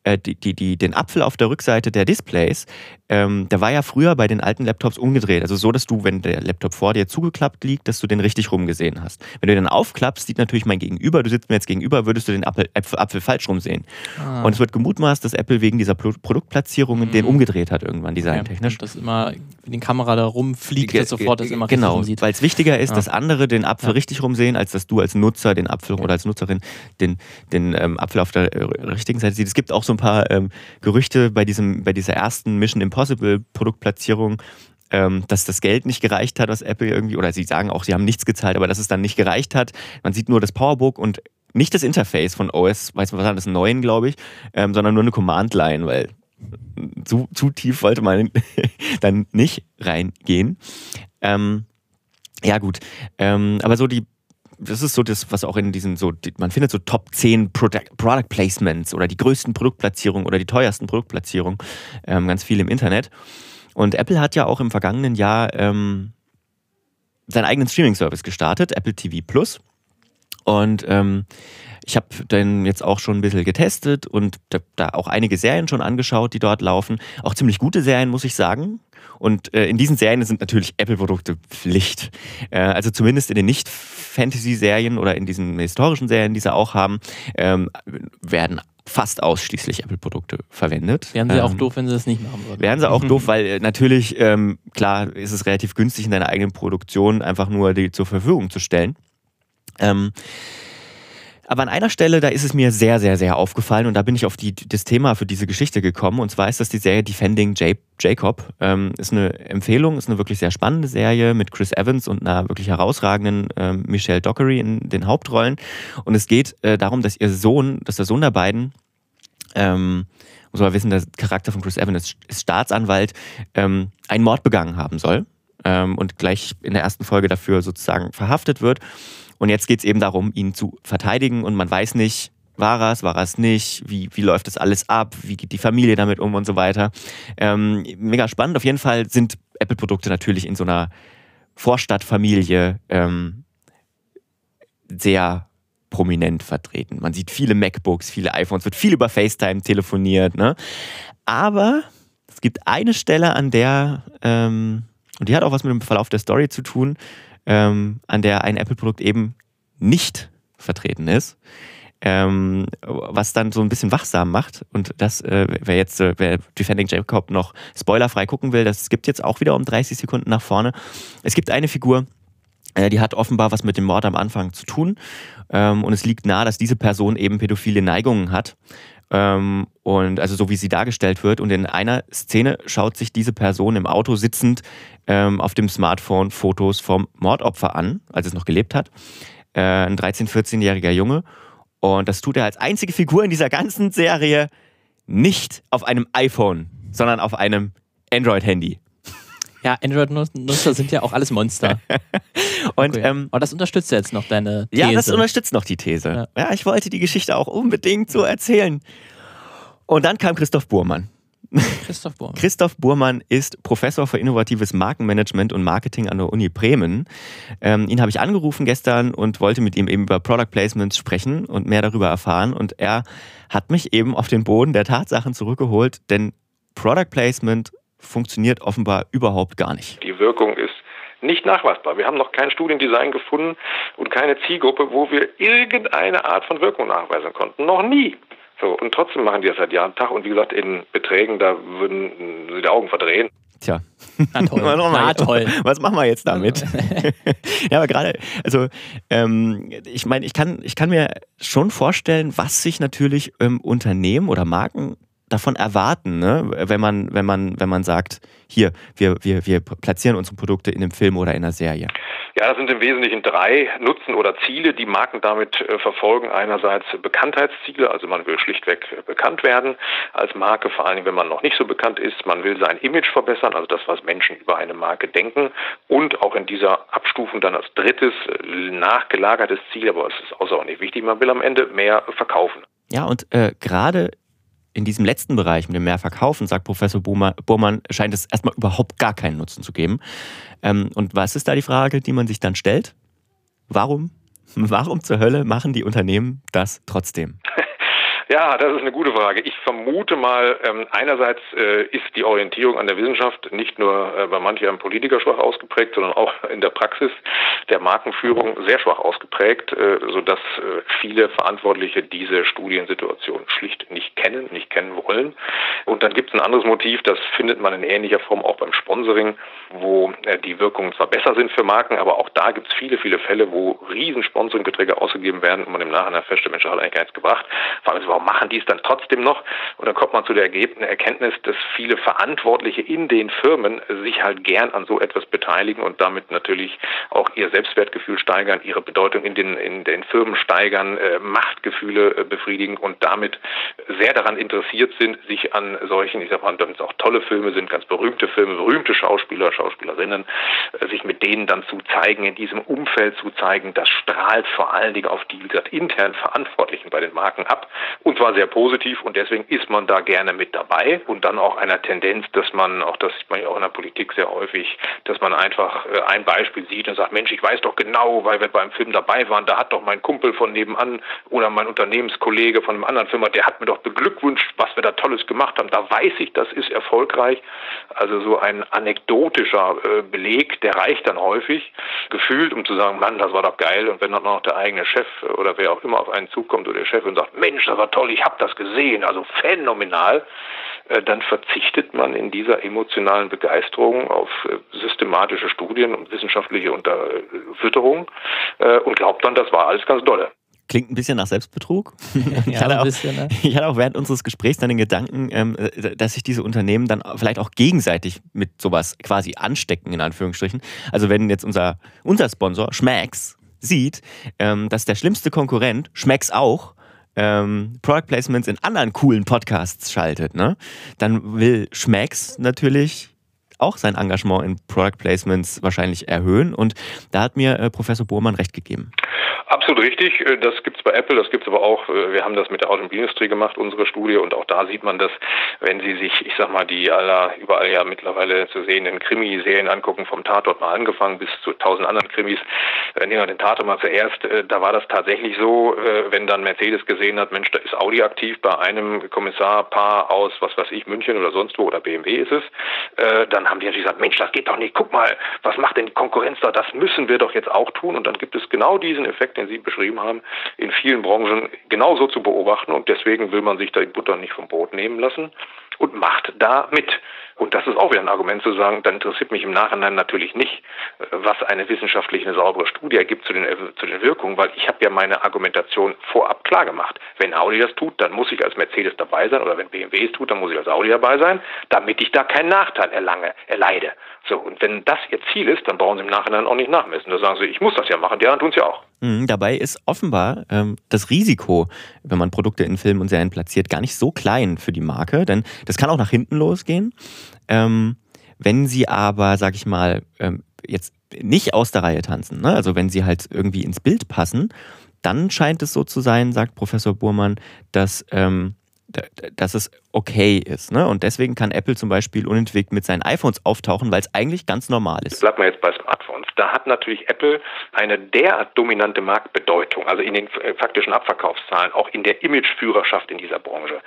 Speaker 1: äh, die, die, die, den Apfel auf der Rückseite der Displays, ähm, der war ja früher bei den alten Laptops umgedreht. Also so, dass du, wenn der Laptop vor dir zugeklappt liegt, dass du den richtig rumgesehen hast. Wenn du den aufklappst, sieht natürlich mein Gegenüber, du sitzt mir jetzt gegenüber, würdest du den Apfel, Apfel, Apfel falsch rumsehen.
Speaker 3: Ah.
Speaker 1: Und es wird gemutmaßt, dass Apple wegen dieser Pro Produktplatzierungen den umgedreht hat irgendwann,
Speaker 3: Ja,
Speaker 1: designtechnisch.
Speaker 3: und das immer, wie die Kamera da rumfliegt, dass sofort das immer richtig
Speaker 1: Genau, weil es wichtiger ist,
Speaker 3: Ja.
Speaker 1: dass andere den Apfel
Speaker 3: Ja.
Speaker 1: richtig rumsehen, als dass du als Nutzer den Apfel oder als Nutzerin den, den ähm, Apfel auf der äh, richtigen Seite siehst. Es gibt auch so ein paar ähm, Gerüchte bei, diesem, bei dieser ersten Mission Impossible Produktplatzierung, ähm, dass das Geld nicht gereicht hat, was Apple irgendwie, oder sie sagen auch, sie haben nichts gezahlt, aber dass es dann nicht gereicht hat. Man sieht nur das Powerbook und nicht das Interface von OS, weiß man was war das, 9, glaube ich, ähm, sondern nur eine Command-Line, weil zu, zu tief wollte man dann nicht reingehen. Ähm, ja, gut. Ähm, aber so die, das ist so das, was auch in diesen, so, man findet so Top 10 Product, Placements oder die größten Produktplatzierungen oder die teuersten Produktplatzierungen, ähm, ganz viel im Internet. Und Apple hat ja auch im vergangenen Jahr ähm, seinen eigenen Streaming-Service gestartet, Apple TV Plus. Und ähm, ich habe den jetzt auch schon ein bisschen getestet und da auch einige Serien schon angeschaut, die dort laufen. Auch ziemlich gute Serien, muss ich sagen. Und äh, in diesen Serien sind natürlich Apple-Produkte Pflicht. Äh, also zumindest in den Nicht-Fantasy-Serien oder in diesen historischen Serien, die sie auch haben, ähm, werden fast ausschließlich Apple-Produkte verwendet.
Speaker 3: Wären sie auch
Speaker 1: Ähm,
Speaker 3: doof, wenn sie das nicht machen würden.
Speaker 1: Wären sie auch doof, weil äh, natürlich, ähm, klar, ist es relativ günstig in deiner eigenen Produktion einfach nur die zur Verfügung zu stellen. Ähm, aber an einer Stelle, da ist es mir sehr, sehr, sehr aufgefallen und da bin ich auf die, das Thema für diese Geschichte gekommen. Und zwar ist das die Serie Defending J Jacob. Ähm, ist eine Empfehlung, ist eine wirklich sehr spannende Serie mit Chris Evans und einer wirklich herausragenden ähm, Michelle Dockery in den Hauptrollen. Und es geht äh, darum, dass ihr Sohn, dass der Sohn der beiden ähm, muss man wissen, der Charakter von Chris Evans ist, Staatsanwalt, ähm, einen Mord begangen haben soll ähm, und gleich in der ersten Folge dafür sozusagen verhaftet wird. Und jetzt geht es eben darum, ihn zu verteidigen und man weiß nicht, war es, war es nicht, wie, wie läuft das alles ab, wie geht die Familie damit um und so weiter. Ähm, mega spannend. Auf jeden Fall sind Apple-Produkte natürlich in so einer Vorstadtfamilie ähm, sehr prominent vertreten. Man sieht viele MacBooks, viele iPhones, wird viel über FaceTime telefoniert. Ne? Aber es gibt eine Stelle, an der, ähm, und die hat auch was mit dem Verlauf der Story zu tun, ähm, an der ein Apple-Produkt eben nicht vertreten ist. Ähm, was dann so ein bisschen wachsam macht. Und das, äh, wer jetzt, äh, wer Defending Jacob noch spoilerfrei gucken will, das gibt jetzt auch wieder um 30 Sekunden nach vorne. Es gibt eine Figur, äh, die hat offenbar was mit dem Mord am Anfang zu tun. Ähm, und es liegt nahe, dass diese Person eben pädophile Neigungen hat. Ähm, und also so wie sie dargestellt wird. Und in einer Szene schaut sich diese Person im Auto sitzend ähm, auf dem Smartphone Fotos vom Mordopfer an, als es noch gelebt hat. Äh, ein 13-, 14-jähriger Junge. Und das tut er als einzige Figur in dieser ganzen Serie nicht auf einem iPhone, sondern auf einem Android-Handy.
Speaker 3: Ja, Android-Nutzer sind ja auch alles Monster.
Speaker 1: und, okay. ähm,
Speaker 3: und das unterstützt jetzt noch deine
Speaker 1: These. Ja, das unterstützt noch die These. Ja. ja, ich wollte die Geschichte auch unbedingt so erzählen. Und dann kam Christoph Burmann.
Speaker 3: Christoph Burmann.
Speaker 1: Christoph Burmann ist Professor für innovatives Markenmanagement und Marketing an der Uni Bremen. Ähm, ihn habe ich angerufen gestern und wollte mit ihm eben über Product Placements sprechen und mehr darüber erfahren. Und er hat mich eben auf den Boden der Tatsachen zurückgeholt, denn Product Placement funktioniert offenbar überhaupt gar nicht.
Speaker 12: Die Wirkung ist nicht nachweisbar. Wir haben noch kein Studiendesign gefunden und keine Zielgruppe, wo wir irgendeine Art von Wirkung nachweisen konnten. Noch nie. So, und trotzdem machen die das seit Jahren Tag und wie gesagt, in Beträgen, da würden sie die Augen verdrehen.
Speaker 1: Tja.
Speaker 3: Na toll. Na toll.
Speaker 1: Was machen wir jetzt damit? ja, aber gerade, also ähm, ich meine, ich kann, ich kann mir schon vorstellen, was sich natürlich ähm, Unternehmen oder Marken davon erwarten, ne? wenn man, wenn man, wenn man sagt, hier, wir, wir, wir platzieren unsere Produkte in einem Film oder in einer Serie?
Speaker 12: Ja, das sind im Wesentlichen drei Nutzen oder Ziele, die Marken damit äh, verfolgen. Einerseits Bekanntheitsziele, also man will schlichtweg bekannt werden als Marke, vor allem wenn man noch nicht so bekannt ist. Man will sein Image verbessern, also das, was Menschen über eine Marke denken. Und auch in dieser Abstufung dann als drittes äh, nachgelagertes Ziel, aber es ist außerordentlich wichtig, man will am Ende mehr verkaufen.
Speaker 1: Ja, und äh, gerade in diesem letzten Bereich mit dem Mehrverkaufen, sagt Professor Burmann, scheint es erstmal überhaupt gar keinen Nutzen zu geben. Ähm, und was ist da die Frage, die man sich dann stellt? Warum? Warum zur Hölle machen die Unternehmen das trotzdem?
Speaker 12: Ja, das ist eine gute Frage. Ich vermute mal, ähm, einerseits äh, ist die Orientierung an der Wissenschaft nicht nur äh, bei manchen Politiker schwach ausgeprägt, sondern auch in der Praxis der Markenführung sehr schwach ausgeprägt, äh, sodass äh, viele Verantwortliche diese Studiensituation schlicht nicht kennen, nicht kennen wollen. Und dann gibt es ein anderes Motiv, das findet man in ähnlicher Form auch beim Sponsoring, wo äh, die Wirkungen zwar besser sind für Marken, aber auch da gibt es viele, viele Fälle, wo riesen Sponsoringbeträge ausgegeben werden und man im Nachhinein feststellt, Mensch, hat eigentlich gar nichts gebracht. Vor allem machen die es dann trotzdem noch? Und dann kommt man zu der Erkenntnis, dass viele Verantwortliche in den Firmen sich halt gern an so etwas beteiligen und damit natürlich auch ihr Selbstwertgefühl steigern, ihre Bedeutung in den, in den Firmen steigern, äh, Machtgefühle äh, befriedigen und damit sehr daran interessiert sind, sich an solchen, ich sag mal, damit es auch tolle Filme sind, ganz berühmte Filme, berühmte Schauspieler, Schauspielerinnen, äh, sich mit denen dann zu zeigen, in diesem Umfeld zu zeigen, das strahlt vor allen Dingen auf die, wie gesagt, intern Verantwortlichen bei den Marken ab und zwar sehr positiv und deswegen ist man da gerne mit dabei und dann auch einer Tendenz, dass man, auch das sieht man ja auch in der Politik sehr häufig, dass man einfach äh, ein Beispiel sieht und sagt, Mensch, ich weiß doch genau, weil wir beim Film dabei waren, da hat doch mein Kumpel von nebenan oder mein Unternehmenskollege von einem anderen Firma, der hat mir doch beglückwünscht, was wir da Tolles gemacht haben. Da weiß ich, das ist erfolgreich. Also so ein anekdotischer äh, Beleg, der reicht dann häufig, gefühlt, um zu sagen, Mann, das war doch geil. Und wenn dann noch der eigene Chef oder wer auch immer auf einen zukommt oder der Chef und sagt, Mensch, das war toll, ich habe das gesehen, also phänomenal, äh, dann verzichtet man in dieser emotionalen Begeisterung auf äh, systematische Studien und wissenschaftliche Unterfütterung äh, und glaubt dann, das war alles ganz dolle.
Speaker 1: Klingt ein bisschen nach Selbstbetrug. ich, hatte auch, bisschen, ne? ich, hatte auch, während unseres Gesprächs dann den Gedanken, ähm, dass sich diese Unternehmen dann vielleicht auch gegenseitig mit sowas quasi anstecken, in Anführungsstrichen. Also wenn jetzt unser, unser Sponsor Schmacks sieht, ähm, dass der schlimmste Konkurrent, Schmecks auch, ähm, Product Placements in anderen coolen Podcasts schaltet, ne? dann will Schmecks natürlich auch sein Engagement in Product Placements wahrscheinlich erhöhen. Und da hat mir äh, Professor Bohrmann recht gegeben.
Speaker 12: Absolut richtig. Äh, das gibt es bei Apple, das gibt es aber auch, äh, wir haben das mit der Automobilindustrie gemacht, unsere Studie, und auch da sieht man das, wenn Sie sich, ich sag mal, die aller, überall ja mittlerweile zu sehenden Krimiserien angucken, vom Tatort mal angefangen bis zu tausend anderen Krimis. Nehmen wir den Tatort mal zuerst, da war das tatsächlich so, wenn dann Mercedes gesehen hat, Mensch, da ist Audi aktiv bei einem Kommissarpaar aus, was weiß ich, München oder sonst wo, oder BMW ist es, dann haben die natürlich gesagt, Mensch, das geht doch nicht, guck mal, was macht denn die Konkurrenz da, das müssen wir doch jetzt auch tun. Und dann gibt es genau diesen Effekt, den Sie beschrieben haben, in vielen Branchen genauso zu beobachten. Und deswegen will man sich da die Butter nicht vom Brot nehmen lassen und macht da mit. Und das ist auch wieder ein Argument zu sagen, dann interessiert mich im Nachhinein natürlich nicht, äh, was eine wissenschaftliche, eine saubere Studie ergibt zu den, äh, zu den Wirkungen, weil ich habe ja meine Argumentation vorab klar gemacht. Wenn Audi das tut, dann muss ich als Mercedes dabei sein oder wenn BMW es tut, dann muss ich als Audi dabei sein, damit ich da keinen Nachteil erlange, erleide. So, und wenn das ihr Ziel ist, dann brauchen sie im Nachhinein auch nicht nachmessen. Da sagen sie, ich muss das ja machen, die anderen tun es ja auch.
Speaker 1: Mhm, dabei ist offenbar ähm, das Risiko, wenn man Produkte in Filmen und Serien platziert, gar nicht so klein für die Marke, denn das kann auch nach hinten losgehen. Ähm, wenn sie aber, sag ich mal, ähm, jetzt nicht aus der Reihe tanzen, ne? also wenn sie halt irgendwie ins Bild passen, dann scheint es so zu sein, sagt Professor Burmann, dass ähm, dass es okay ist. Ne? Und deswegen kann Apple zum Beispiel unentwegt mit seinen iPhones auftauchen, weil es eigentlich ganz normal ist.
Speaker 12: Bleibt man jetzt bei Smartphones. Da hat natürlich Apple eine derart dominante Marktbedeutung, also in den äh, faktischen Abverkaufszahlen, auch in der Imageführerschaft in dieser Branche,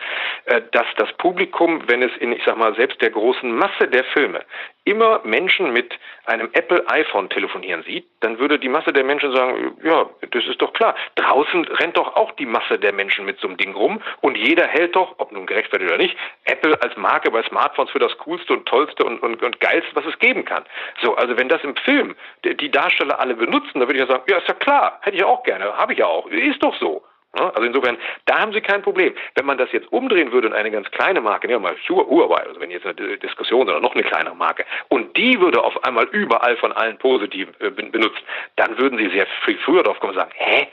Speaker 12: äh, dass das Publikum, wenn es in, ich sag mal, selbst der großen Masse der Filme immer Menschen mit einem Apple iPhone telefonieren sieht, dann würde die Masse der Menschen sagen, ja, das ist doch klar. Draußen rennt doch auch die Masse der Menschen mit so einem Ding rum und jeder hält doch, ob nun gerechtfertigt oder nicht, Apple als Marke bei Smartphones für das coolste und tollste und, und, und geilste, was es geben kann. So, also wenn das im Film die Darsteller alle benutzen, dann würde ich ja sagen, ja, ist ja klar, hätte ich auch gerne, habe ich ja auch, ist doch so. Also insofern, da haben Sie kein Problem. Wenn man das jetzt umdrehen würde in eine ganz kleine Marke, nehmen wir mal Huawei, also wenn jetzt eine Diskussion oder noch eine kleinere Marke, und die würde auf einmal überall von allen positiv äh, benutzt, dann würden Sie sehr viel früher drauf kommen und sagen, hä,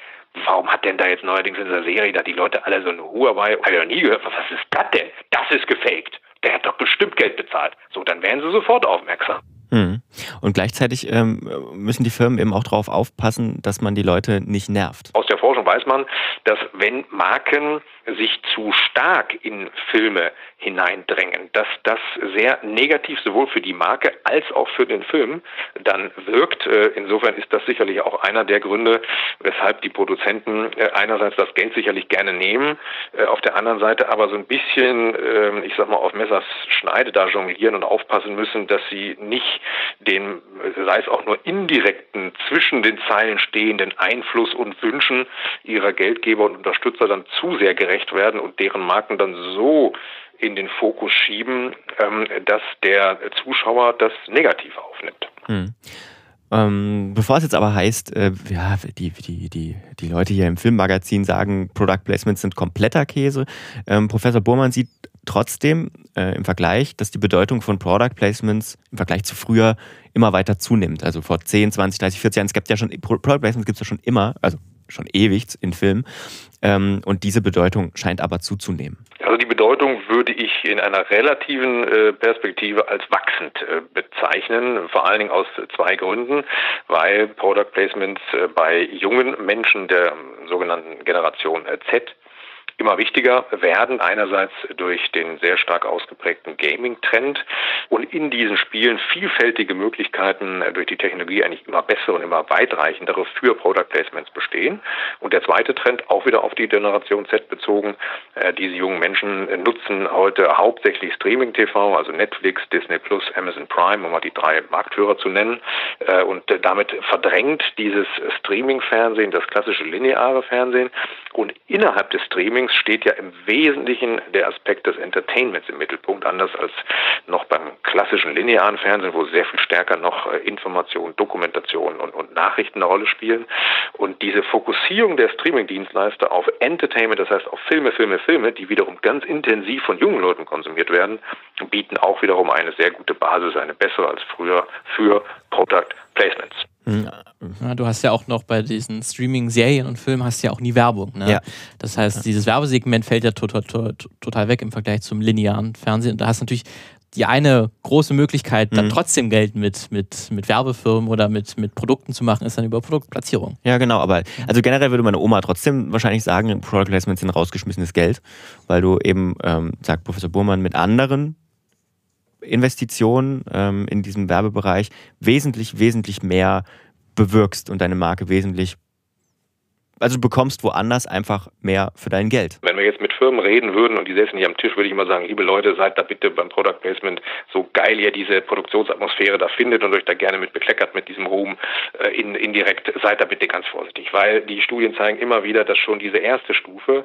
Speaker 12: warum hat denn da jetzt neuerdings in dieser Serie da die Leute alle so eine Huawei, habe ich noch nie gehört, was ist das denn? Das ist gefaked. Der hat doch bestimmt Geld bezahlt. So, dann wären Sie sofort aufmerksam.
Speaker 1: Hm. Und gleichzeitig ähm, müssen die Firmen eben auch darauf aufpassen, dass man die Leute nicht nervt.
Speaker 12: Aus Forschung weiß man, dass wenn Marken sich zu stark in Filme hineindrängen, dass das sehr negativ sowohl für die Marke als auch für den Film dann wirkt. Äh, insofern ist das sicherlich auch einer der Gründe, weshalb die Produzenten äh, einerseits das Geld sicherlich gerne nehmen, äh, auf der anderen Seite aber so ein bisschen, ähm, ich sag mal, auf Messers Schneide da jonglieren und aufpassen müssen, dass sie nicht den, sei es auch nur indirekten, zwischen den Zeilen stehenden Einfluss und Wünschen ihrer Geldgeber und Unterstützer dann zu sehr gerecht werden und deren Marken dann so in den Fokus schieben, ähm, dass der Zuschauer das negativ aufnimmt.
Speaker 1: Hm. Ähm, bevor es jetzt aber heißt, äh, ja, die, die, die, die Leute hier im Filmmagazin sagen, Product Placements sind kompletter Käse. Ähm, Professor Burmann sieht trotzdem äh, im Vergleich, dass die Bedeutung von Product Placements im Vergleich zu früher immer weiter zunimmt. Also vor 10, 20, 30, 40 Jahren, es gibt ja schon, Product Placements gibt es ja schon immer, also schon ewig in Filmen. Ähm, und diese Bedeutung scheint aber zuzunehmen.
Speaker 12: Also die Bedeutung würde ich in einer relativen äh, Perspektive als wachsend äh, bezeichnen, vor allen Dingen aus zwei Gründen, weil Product Placements äh, bei jungen Menschen der sogenannten Generation Z immer wichtiger werden. Einerseits durch den sehr stark ausgeprägten Gaming-Trend und in diesen Spielen vielfältige Möglichkeiten durch die Technologie eigentlich immer bessere und immer weitreichendere für Product Placements bestehen. Und der zweite Trend, auch wieder auf die Generation Z bezogen, äh, diese jungen Menschen nutzen heute hauptsächlich Streaming-TV, also Netflix, Disney Plus, Amazon Prime, um mal die drei Marktführer zu nennen. Äh, und damit verdrängt dieses Streaming-Fernsehen das klassische lineare Fernsehen. Und innerhalb des Streamings Allerdings steht ja im Wesentlichen der Aspekt des Entertainments im Mittelpunkt, anders als noch beim klassischen linearen Fernsehen, wo sehr viel stärker noch äh, Information, Dokumentation und, und Nachrichten eine Rolle spielen. Und diese Fokussierung der Streaming-Dienstleister auf Entertainment, das heißt auf Filme, Filme, Filme, die wiederum ganz intensiv von jungen Leuten konsumiert werden, bieten auch wiederum eine sehr gute Basis, eine bessere als früher für Product Placements.
Speaker 3: Ja, du hast ja auch noch bei diesen Streaming-Serien und Filmen hast ja auch nie Werbung. Ne? Ja. Das heißt, dieses Werbesegment fällt ja total, total, total weg im Vergleich zum linearen Fernsehen. Und da hast du natürlich die eine große Möglichkeit, dann
Speaker 1: Mhm.
Speaker 3: trotzdem Geld mit, mit, mit Werbefirmen oder mit, mit Produkten zu machen, ist dann über Produktplatzierung.
Speaker 1: Ja, genau, aber also generell würde meine Oma trotzdem wahrscheinlich sagen, Product Placements sind rausgeschmissenes Geld, weil du eben, ähm, sagt Professor Burmann, mit anderen Investitionen ähm, in diesem Werbebereich wesentlich, wesentlich mehr bewirkst und deine Marke wesentlich, also du bekommst woanders einfach mehr für dein Geld.
Speaker 12: Wenn wir jetzt mit Firmen reden würden und die säßen hier am Tisch, würde ich immer sagen, liebe Leute, seid da bitte beim Product Placement so geil ihr diese Produktionsatmosphäre da findet und euch da gerne mit bekleckert mit diesem Ruhm äh, in, indirekt, seid da bitte ganz vorsichtig, weil die Studien zeigen immer wieder, dass schon diese erste Stufe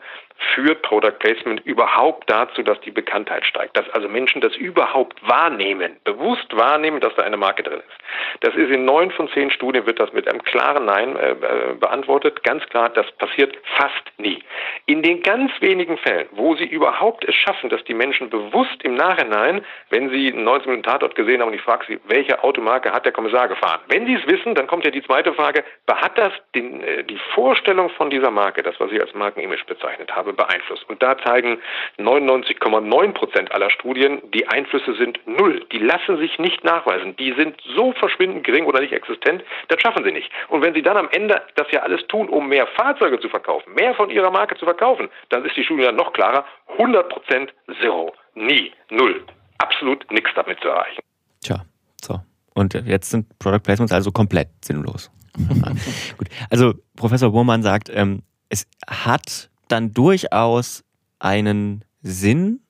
Speaker 12: führt Product Placement überhaupt dazu, dass die Bekanntheit steigt, dass also Menschen das überhaupt wahrnehmen, bewusst wahrnehmen, dass da eine Marke drin ist. Das ist in neun von zehn Studien wird das mit einem klaren Nein äh, äh, beantwortet. Ganz klar, das passiert fast nie. In den ganz wenigen Fällen, wo sie überhaupt es schaffen, dass die Menschen bewusst im Nachhinein, wenn sie einen 19 Minuten Tatort gesehen haben und ich frage sie, welche Automarke hat der Kommissar gefahren? Wenn sie es wissen, dann kommt ja die zweite Frage, hat das den, äh, die Vorstellung von dieser Marke, das was ich als Markenimage bezeichnet habe, beeinflusst? Und da zeigen 99,9 Prozent aller Studien, die Einflüsse sind null. Die lassen sich nicht nachweisen. Die sind so verschwindend gering oder nicht existent, das schaffen sie nicht. Und wenn sie dann am Ende das ja alles tun, um mehr Fahrzeuge zu verkaufen, mehr von ihrer Marke zu verkaufen, dann ist die Studie dann noch klarer. 100 Prozent Zero. Nie. Null. Absolut nichts damit zu erreichen.
Speaker 1: Tja, so. Und jetzt sind Product Placements also komplett sinnlos. Gut. Also Professor Burmann sagt, ähm, es hat dann durchaus einen Sinn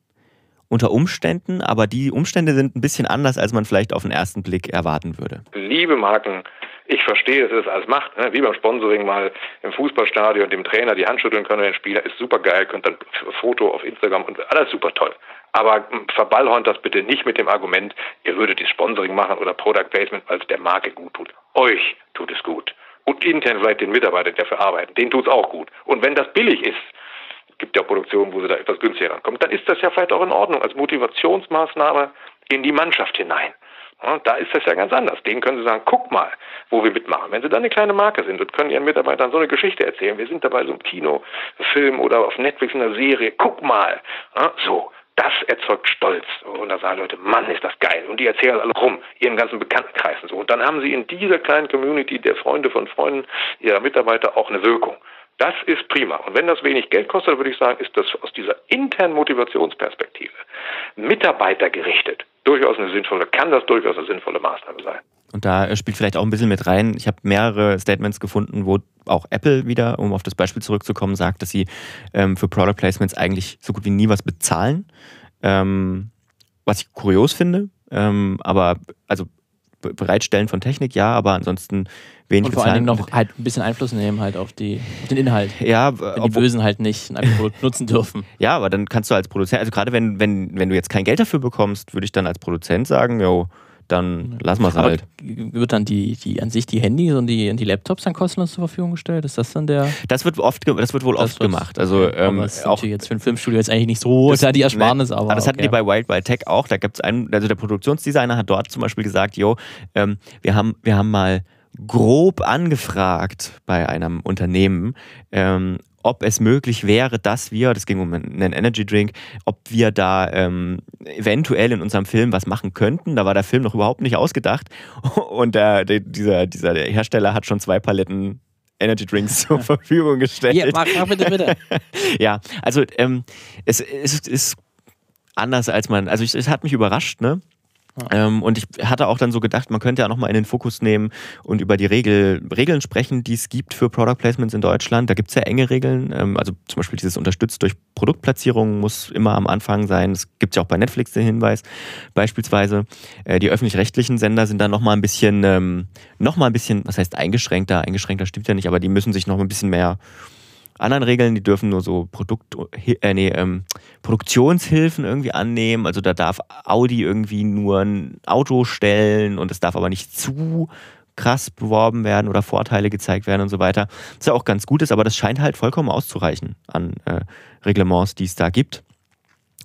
Speaker 1: unter Umständen, aber die Umstände sind ein bisschen anders, als man vielleicht auf den ersten Blick erwarten würde.
Speaker 12: Liebe Marken, ich verstehe, dass ihr das alles macht, ne? wie beim Sponsoring mal im Fußballstadion dem Trainer die Hand schütteln können, den Spieler ist super geil, könnt dann Foto auf Instagram und alles super toll. Aber hm, verballhornt das bitte nicht mit dem Argument, ihr würdet die Sponsoring machen oder Product Placement, weil es der Marke gut tut. Euch tut es gut. Und intern vielleicht den Mitarbeitern, die dafür arbeiten, denen tut es auch gut. Und wenn das billig ist, gibt ja Produktionen, wo sie da etwas günstiger rankommen, dann ist das ja vielleicht auch in Ordnung als Motivationsmaßnahme in die Mannschaft hinein. Ja, da ist das ja ganz anders. Denen können Sie sagen, guck mal, wo wir mitmachen. Wenn Sie dann eine kleine Marke sind und können Ihren Mitarbeitern so eine Geschichte erzählen, wir sind dabei so einem Kinofilm oder auf Netflix in einer Serie, guck mal. Ja, so, das erzeugt Stolz. Und da sagen Leute, Mann, ist das geil. Und die erzählen alle rum, ihren ganzen Bekanntenkreisen so. Und dann haben Sie in dieser kleinen Community der Freunde von Freunden Ihrer Mitarbeiter auch eine Wirkung. Das ist prima. Und wenn das wenig Geld kostet, würde ich sagen, ist das aus dieser internen Motivationsperspektive mitarbeitergerichtet durchaus eine sinnvolle, kann das durchaus eine sinnvolle Maßnahme sein.
Speaker 1: Und da äh, spielt vielleicht auch ein bisschen mit rein. Ich habe mehrere Statements gefunden, wo auch Apple wieder, um auf das Beispiel zurückzukommen, sagt, dass sie ähm, für Product Placements eigentlich so gut wie nie was bezahlen. Ähm, was ich kurios finde. Ähm, aber also Bereitstellen von Technik, ja, aber ansonsten wenig
Speaker 3: Und vor allen Dingen noch halt ein bisschen Einfluss nehmen halt auf, die, auf den Inhalt.
Speaker 1: Ja,
Speaker 3: wenn die Bösen halt nicht ein Produkt nutzen dürfen.
Speaker 1: Ja, aber dann kannst du als Produzent, also gerade wenn, wenn, wenn du jetzt kein Geld dafür bekommst, würde ich dann als Produzent sagen, jo, dann lassen wir es halt.
Speaker 3: Wird dann die, die an sich die Handys und die, die Laptops dann kostenlos zur Verfügung gestellt? Ist das dann der?
Speaker 1: Das wird oft, das wird wohl
Speaker 3: Das
Speaker 1: oft gemacht. Also ähm,
Speaker 3: Aber das ist
Speaker 1: auch
Speaker 3: jetzt für ein Filmstudio jetzt eigentlich nicht so ist ja die Ersparnis,
Speaker 1: ne,
Speaker 3: aber.
Speaker 1: das hatten
Speaker 3: okay.
Speaker 1: die bei Wild Wild Tech auch. Da gibt es einen, also der Produktionsdesigner hat dort zum Beispiel gesagt, jo, ähm, wir haben, wir haben mal grob angefragt bei einem Unternehmen, ähm, ob es möglich wäre, dass wir, das ging um einen Energy Drink, ob wir da ähm, eventuell in unserem Film was machen könnten. Da war der Film noch überhaupt nicht ausgedacht und der, der, dieser, dieser Hersteller hat schon zwei Paletten Energy Drinks zur Verfügung gestellt.
Speaker 3: Ja, mach, mach bitte, bitte.
Speaker 1: ja, also ähm, es, es ist anders als man, also ich, es hat mich überrascht, ne? Ähm, und ich hatte auch dann so gedacht, man könnte ja nochmal in den Fokus nehmen und über die Regel, Regeln sprechen, die es gibt für Product Placements in Deutschland. Da gibt es ja enge Regeln. Ähm, also zum Beispiel dieses unterstützt durch Produktplatzierung muss immer am Anfang sein. Das gibt es ja auch bei Netflix den Hinweis. Beispielsweise äh, die öffentlich-rechtlichen Sender sind dann nochmal ein bisschen, ähm, noch mal ein bisschen, was heißt eingeschränkter? Eingeschränkter stimmt ja nicht, aber die müssen sich noch ein bisschen mehr anderen Regeln, die dürfen nur so Produkt, äh, nee, ähm, Produktionshilfen irgendwie annehmen. Also da darf Audi irgendwie nur ein Auto stellen und es darf aber nicht zu krass beworben werden oder Vorteile gezeigt werden und so weiter. Was ja auch ganz gut ist, aber das scheint halt vollkommen auszureichen an äh, Reglements, die es da gibt.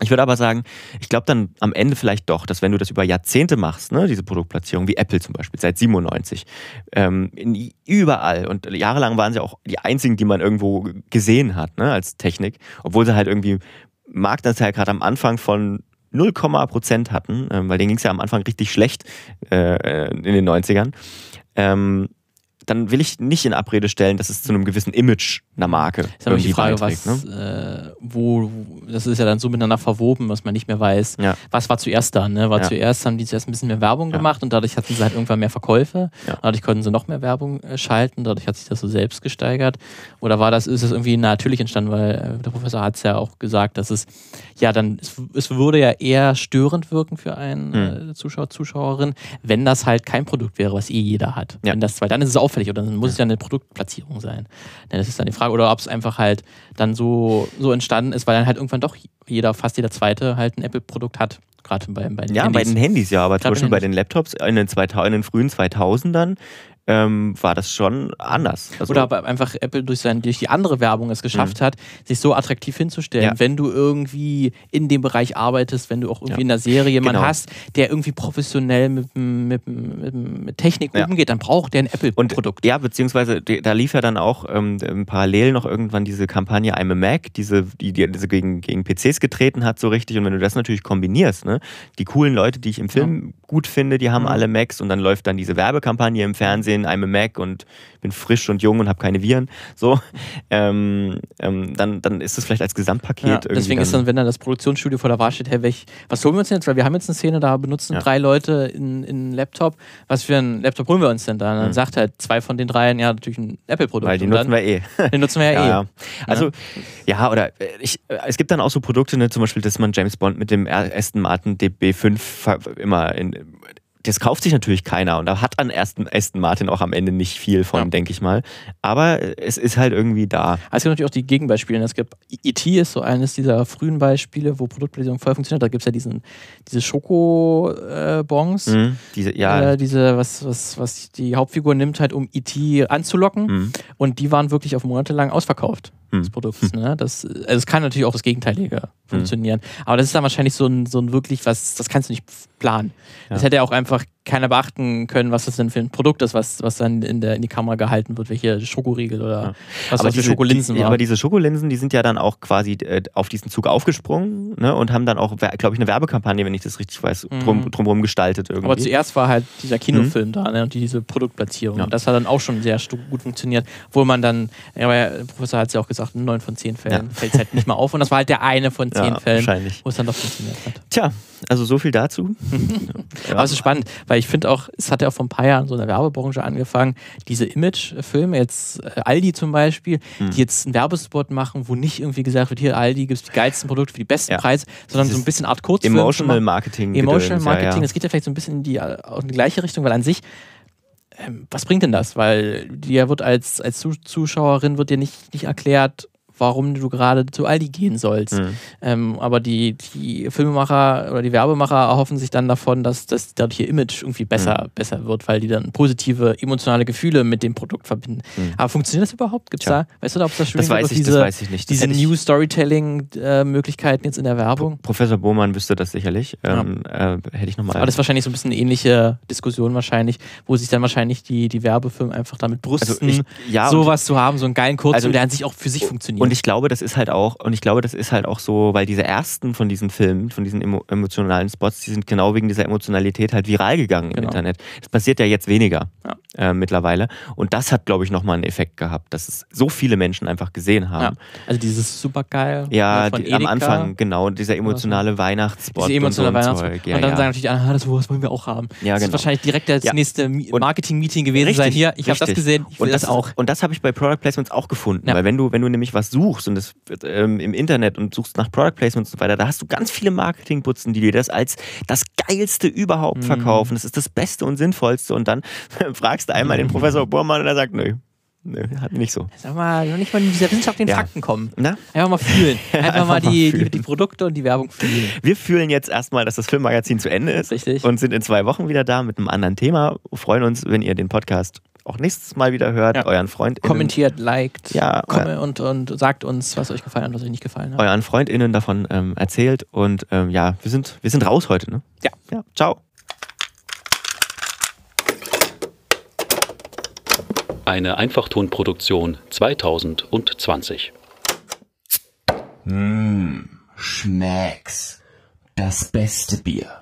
Speaker 1: Ich würde aber sagen, ich glaube dann am Ende vielleicht doch, dass wenn du das über Jahrzehnte machst, ne, diese Produktplatzierung, wie Apple zum Beispiel, seit 97, ähm, in, überall und jahrelang waren sie auch die einzigen, die man irgendwo gesehen hat, ne, als Technik, obwohl sie halt irgendwie Marktanteil gerade am Anfang von 0, Prozent hatten, ähm, weil denen ging es ja am Anfang richtig schlecht äh, in den 90ern, ähm, dann will ich nicht in Abrede stellen, dass es zu einem gewissen Image einer Marke
Speaker 3: ist aber die Frage, was,
Speaker 1: Ne?
Speaker 3: äh, wo, das ist ja dann so miteinander verwoben, was man nicht mehr weiß.
Speaker 1: Ja.
Speaker 3: Was war zuerst da? Ne? War
Speaker 1: Ja.
Speaker 3: zuerst, haben die zuerst ein bisschen mehr Werbung
Speaker 1: Ja.
Speaker 3: gemacht und dadurch hatten sie halt irgendwann mehr Verkäufe. Dadurch konnten sie noch mehr Werbung äh, schalten, dadurch hat sich das so selbst gesteigert. Oder war das, ist es irgendwie natürlich entstanden, weil äh, der Professor hat es ja auch gesagt, dass es ja dann, es, es würde ja eher störend wirken für einen
Speaker 1: Hm.
Speaker 3: äh, Zuschauer, Zuschauerin, wenn das halt kein Produkt wäre, was eh jeder hat.
Speaker 1: Ja.
Speaker 3: Wenn das, weil dann ist es auffällig oder dann muss es ja eine Produktplatzierung sein. Ja, das ist dann die Frage. Oder ob es einfach halt dann so, so entstanden ist, weil dann halt irgendwann doch jeder, fast jeder Zweite halt ein Apple-Produkt hat. Gerade bei, bei den
Speaker 1: Ja, bei den Handys ja, aber zum Beispiel
Speaker 3: bei
Speaker 1: bei den Laptops in den, 2000, in den frühen 2000ern ähm, war das schon anders. Also,
Speaker 3: Oder aber einfach Apple durch, sein, durch die andere Werbung es geschafft hat, sich so attraktiv hinzustellen,
Speaker 1: Mhm. Ja.
Speaker 3: wenn du irgendwie in dem Bereich arbeitest, wenn du auch irgendwie in der Serie jemanden
Speaker 1: Genau.
Speaker 3: hast, der irgendwie professionell mit, mit, mit, mit Technik
Speaker 1: Ja.
Speaker 3: umgeht, dann braucht der ein Apple-Produkt.
Speaker 1: ja, beziehungsweise da lief ja dann auch ähm, ähm, parallel noch irgendwann diese Kampagne I'm a Mac, diese, die, die diese gegen, gegen PCs getreten hat, so richtig. Und wenn du das natürlich kombinierst, ne, die coolen Leute, die ich im Film gut finde, die haben
Speaker 3: Mhm.
Speaker 1: alle Macs und dann läuft dann diese Werbekampagne im Fernsehen, I'm a Mac und bin frisch und jung und habe keine Viren. So, ähm, ähm, dann, dann ist das vielleicht als Gesamtpaket
Speaker 3: Ja,
Speaker 1: irgendwie.
Speaker 3: deswegen ist dann, wenn dann das Produktionsstudio vor der Wahl steht, hey, welch, was holen wir uns denn jetzt? Weil wir haben jetzt eine Szene, da benutzen
Speaker 1: Ja.
Speaker 3: drei Leute in, in einen Laptop. Was für einen Laptop holen wir uns denn da? Und dann
Speaker 1: Mhm.
Speaker 3: sagt halt zwei von den dreien, ja, natürlich ein Apple-Produkt.
Speaker 1: Weil die
Speaker 3: Und
Speaker 1: nutzen
Speaker 3: dann,
Speaker 1: wir eh.
Speaker 3: Den nutzen wir ja,
Speaker 1: Ja,
Speaker 3: eh.
Speaker 1: ja. Also, ja, oder äh, ich, äh, es gibt dann auch so Produkte, ne, zum Beispiel, dass man James Bond mit dem Aston Martin DB5 ver- immer in. Das kauft sich natürlich keiner und da hat an Aston, Aston Martin auch am Ende nicht viel von,
Speaker 3: Ja.
Speaker 1: denke ich mal. Aber äh, es ist halt irgendwie da.
Speaker 3: Also es gibt natürlich auch die Gegenbeispiele. Es gibt E.T. ist so eines dieser frühen Beispiele, wo Produktplatzierung voll funktioniert. Da gibt es ja diesen, diese Schoko-Bons.
Speaker 1: Mhm. Diese, ja,
Speaker 3: Äh, diese, was, was, was die Hauptfigur nimmt, halt um E.T. anzulocken.
Speaker 1: Mhm.
Speaker 3: Und die waren wirklich auf monatelang ausverkauft, Des Produkts. Ne? Das, also es kann natürlich auch das Gegenteilige funktionieren. Aber das ist dann wahrscheinlich so ein, so ein wirklich was, das kannst du nicht planen. Das
Speaker 1: Ja.
Speaker 3: hätte ja auch einfach keiner beachten können, was das denn für ein Produkt ist, was, was dann in, der, in die Kamera gehalten wird, welche Schokoriegel oder was
Speaker 1: aber diese,
Speaker 3: Schokolinsen
Speaker 1: die,
Speaker 3: waren.
Speaker 1: aber diese Schokolinsen, die sind ja dann auch quasi äh, auf diesen Zug aufgesprungen ne, und haben dann auch, glaube ich, eine Werbekampagne, wenn ich das richtig weiß, drum,
Speaker 3: Mhm.
Speaker 1: drumherum gestaltet irgendwie.
Speaker 3: Aber zuerst war halt dieser Kinofilm da ne, und diese Produktplatzierung.
Speaker 1: Ja.
Speaker 3: Und das hat dann auch schon sehr gut funktioniert. Wo man dann, ja, der Professor hat es ja auch gesagt, in neun von zehn Fällen
Speaker 1: Ja.
Speaker 3: fällt es halt nicht mal auf. Und das war halt der eine von zehn
Speaker 1: Ja,
Speaker 3: Fällen, wo es dann doch funktioniert hat.
Speaker 1: Tja, also so viel dazu.
Speaker 3: Aber es ist spannend, weil ich finde auch, es hat ja auch vor ein paar Jahren so in der Werbebranche angefangen, diese Image-Filme, jetzt äh, Aldi zum Beispiel,
Speaker 1: Hm.
Speaker 3: die jetzt einen Werbespot machen, wo nicht irgendwie gesagt wird, hier Aldi gibt es die geilsten Produkte für die besten
Speaker 1: Ja.
Speaker 3: Preise, sondern so
Speaker 1: Dieses
Speaker 3: ein bisschen Art Kurzfilm.
Speaker 1: Emotional. Marketing.
Speaker 3: Emotional
Speaker 1: Gedöns, ja,
Speaker 3: Marketing,
Speaker 1: ja.
Speaker 3: das geht ja vielleicht so ein bisschen in die, äh, auch in die gleiche Richtung, weil an sich, ähm, was bringt denn das? Weil dir wird als, als Zu- Zuschauerin wird dir nicht, nicht erklärt, warum du gerade zu Aldi gehen sollst.
Speaker 1: Mhm.
Speaker 3: Ähm, aber die, die Filmemacher oder die Werbemacher erhoffen sich dann davon, dass das dadurch ihr Image irgendwie besser,
Speaker 1: Mhm.
Speaker 3: besser wird, weil die dann positive emotionale Gefühle mit dem Produkt verbinden.
Speaker 1: Mhm.
Speaker 3: Aber funktioniert das überhaupt? Gibt's
Speaker 1: Tja.
Speaker 3: da, weißt du da, ob das
Speaker 1: Das weiß ich,
Speaker 3: diese,
Speaker 1: das weiß ich nicht. Das
Speaker 3: diese New Storytelling-Möglichkeiten jetzt in der Werbung?
Speaker 1: Professor Bohmann wüsste das sicherlich. Ähm, äh, hätte ich nochmal.
Speaker 3: Aber das ist wahrscheinlich so ein bisschen eine ähnliche Diskussion wahrscheinlich, wo sich dann wahrscheinlich die, die Werbefirmen einfach damit brüsten,
Speaker 1: Also ich- ja,
Speaker 3: sowas zu haben, so einen geilen Kurzfilm,
Speaker 1: Also-
Speaker 3: der an sich auch für sich funktioniert.
Speaker 1: Und ich glaube, das ist halt auch, und ich glaube, das ist halt auch so, weil diese ersten von diesen Filmen, von diesen emo emotionalen Spots, die sind genau wegen dieser Emotionalität halt viral gegangen im
Speaker 3: Genau.
Speaker 1: Internet. Das passiert ja jetzt weniger
Speaker 3: Ja.
Speaker 1: äh, mittlerweile. Und das hat, glaube ich, nochmal einen Effekt gehabt, dass es so viele Menschen einfach gesehen
Speaker 3: ja.
Speaker 1: haben.
Speaker 3: Also dieses supergeil
Speaker 1: Ja,
Speaker 3: ne, von
Speaker 1: die, am. Anfang, genau, dieser emotionale Weihnachtsspot
Speaker 3: Diese emotionale
Speaker 1: und so
Speaker 3: Weihnachtsspot.
Speaker 1: Zeug. Ja,
Speaker 3: und dann
Speaker 1: ja.
Speaker 3: sagen natürlich ah, das, das wollen wir auch haben.
Speaker 1: Ja,
Speaker 3: das
Speaker 1: genau.
Speaker 3: wird wahrscheinlich direkt das
Speaker 1: Ja.
Speaker 3: nächste
Speaker 1: Und-
Speaker 3: Marketing-Meeting gewesen sein. Hier, ich habe das
Speaker 1: richtig.
Speaker 3: gesehen, ich will
Speaker 1: und
Speaker 3: das, auch.
Speaker 1: Und das habe ich bei Product Placements auch gefunden.
Speaker 3: Ja.
Speaker 1: Weil wenn du, wenn du nämlich was suchst und das wird, ähm, im Internet und suchst nach Product Placements und so weiter, da hast du ganz viele Marketingputzen, die dir das als das Geilste überhaupt
Speaker 3: Mhm.
Speaker 1: verkaufen. Das ist das Beste und Sinnvollste. Und dann fragst du einmal den Professor Bormann und er sagt, nö, nö, hat nicht so.
Speaker 3: Sag mal, noch nicht mal in dieser wissenschaftlichen
Speaker 1: Ja.
Speaker 3: Fakten kommen.
Speaker 1: Na?
Speaker 3: Einfach mal fühlen. Einfach,
Speaker 1: Einfach mal,
Speaker 3: die, die,
Speaker 1: fühlen.
Speaker 3: die Produkte und die Werbung fühlen.
Speaker 1: Wir fühlen jetzt erstmal, dass das Filmmagazin zu Ende ist.
Speaker 3: Richtig.
Speaker 1: Und sind in zwei Wochen wieder da mit einem anderen Thema. Freuen uns, wenn ihr den Podcast auch nächstes Mal wieder hört.
Speaker 3: Ja.
Speaker 1: Euren Freund
Speaker 3: Kommentiert, liked
Speaker 1: Ja,
Speaker 3: komme und, und sagt uns, was euch gefallen hat, was euch nicht gefallen hat.
Speaker 1: euren FreundInnen davon ähm, erzählt. Und ähm, ja, wir sind, wir sind raus heute, ne?
Speaker 3: Ja.
Speaker 1: Ja, ciao.
Speaker 13: Eine Einfachtonproduktion 2020.
Speaker 14: Mmm, Schmecks. Das beste Bier.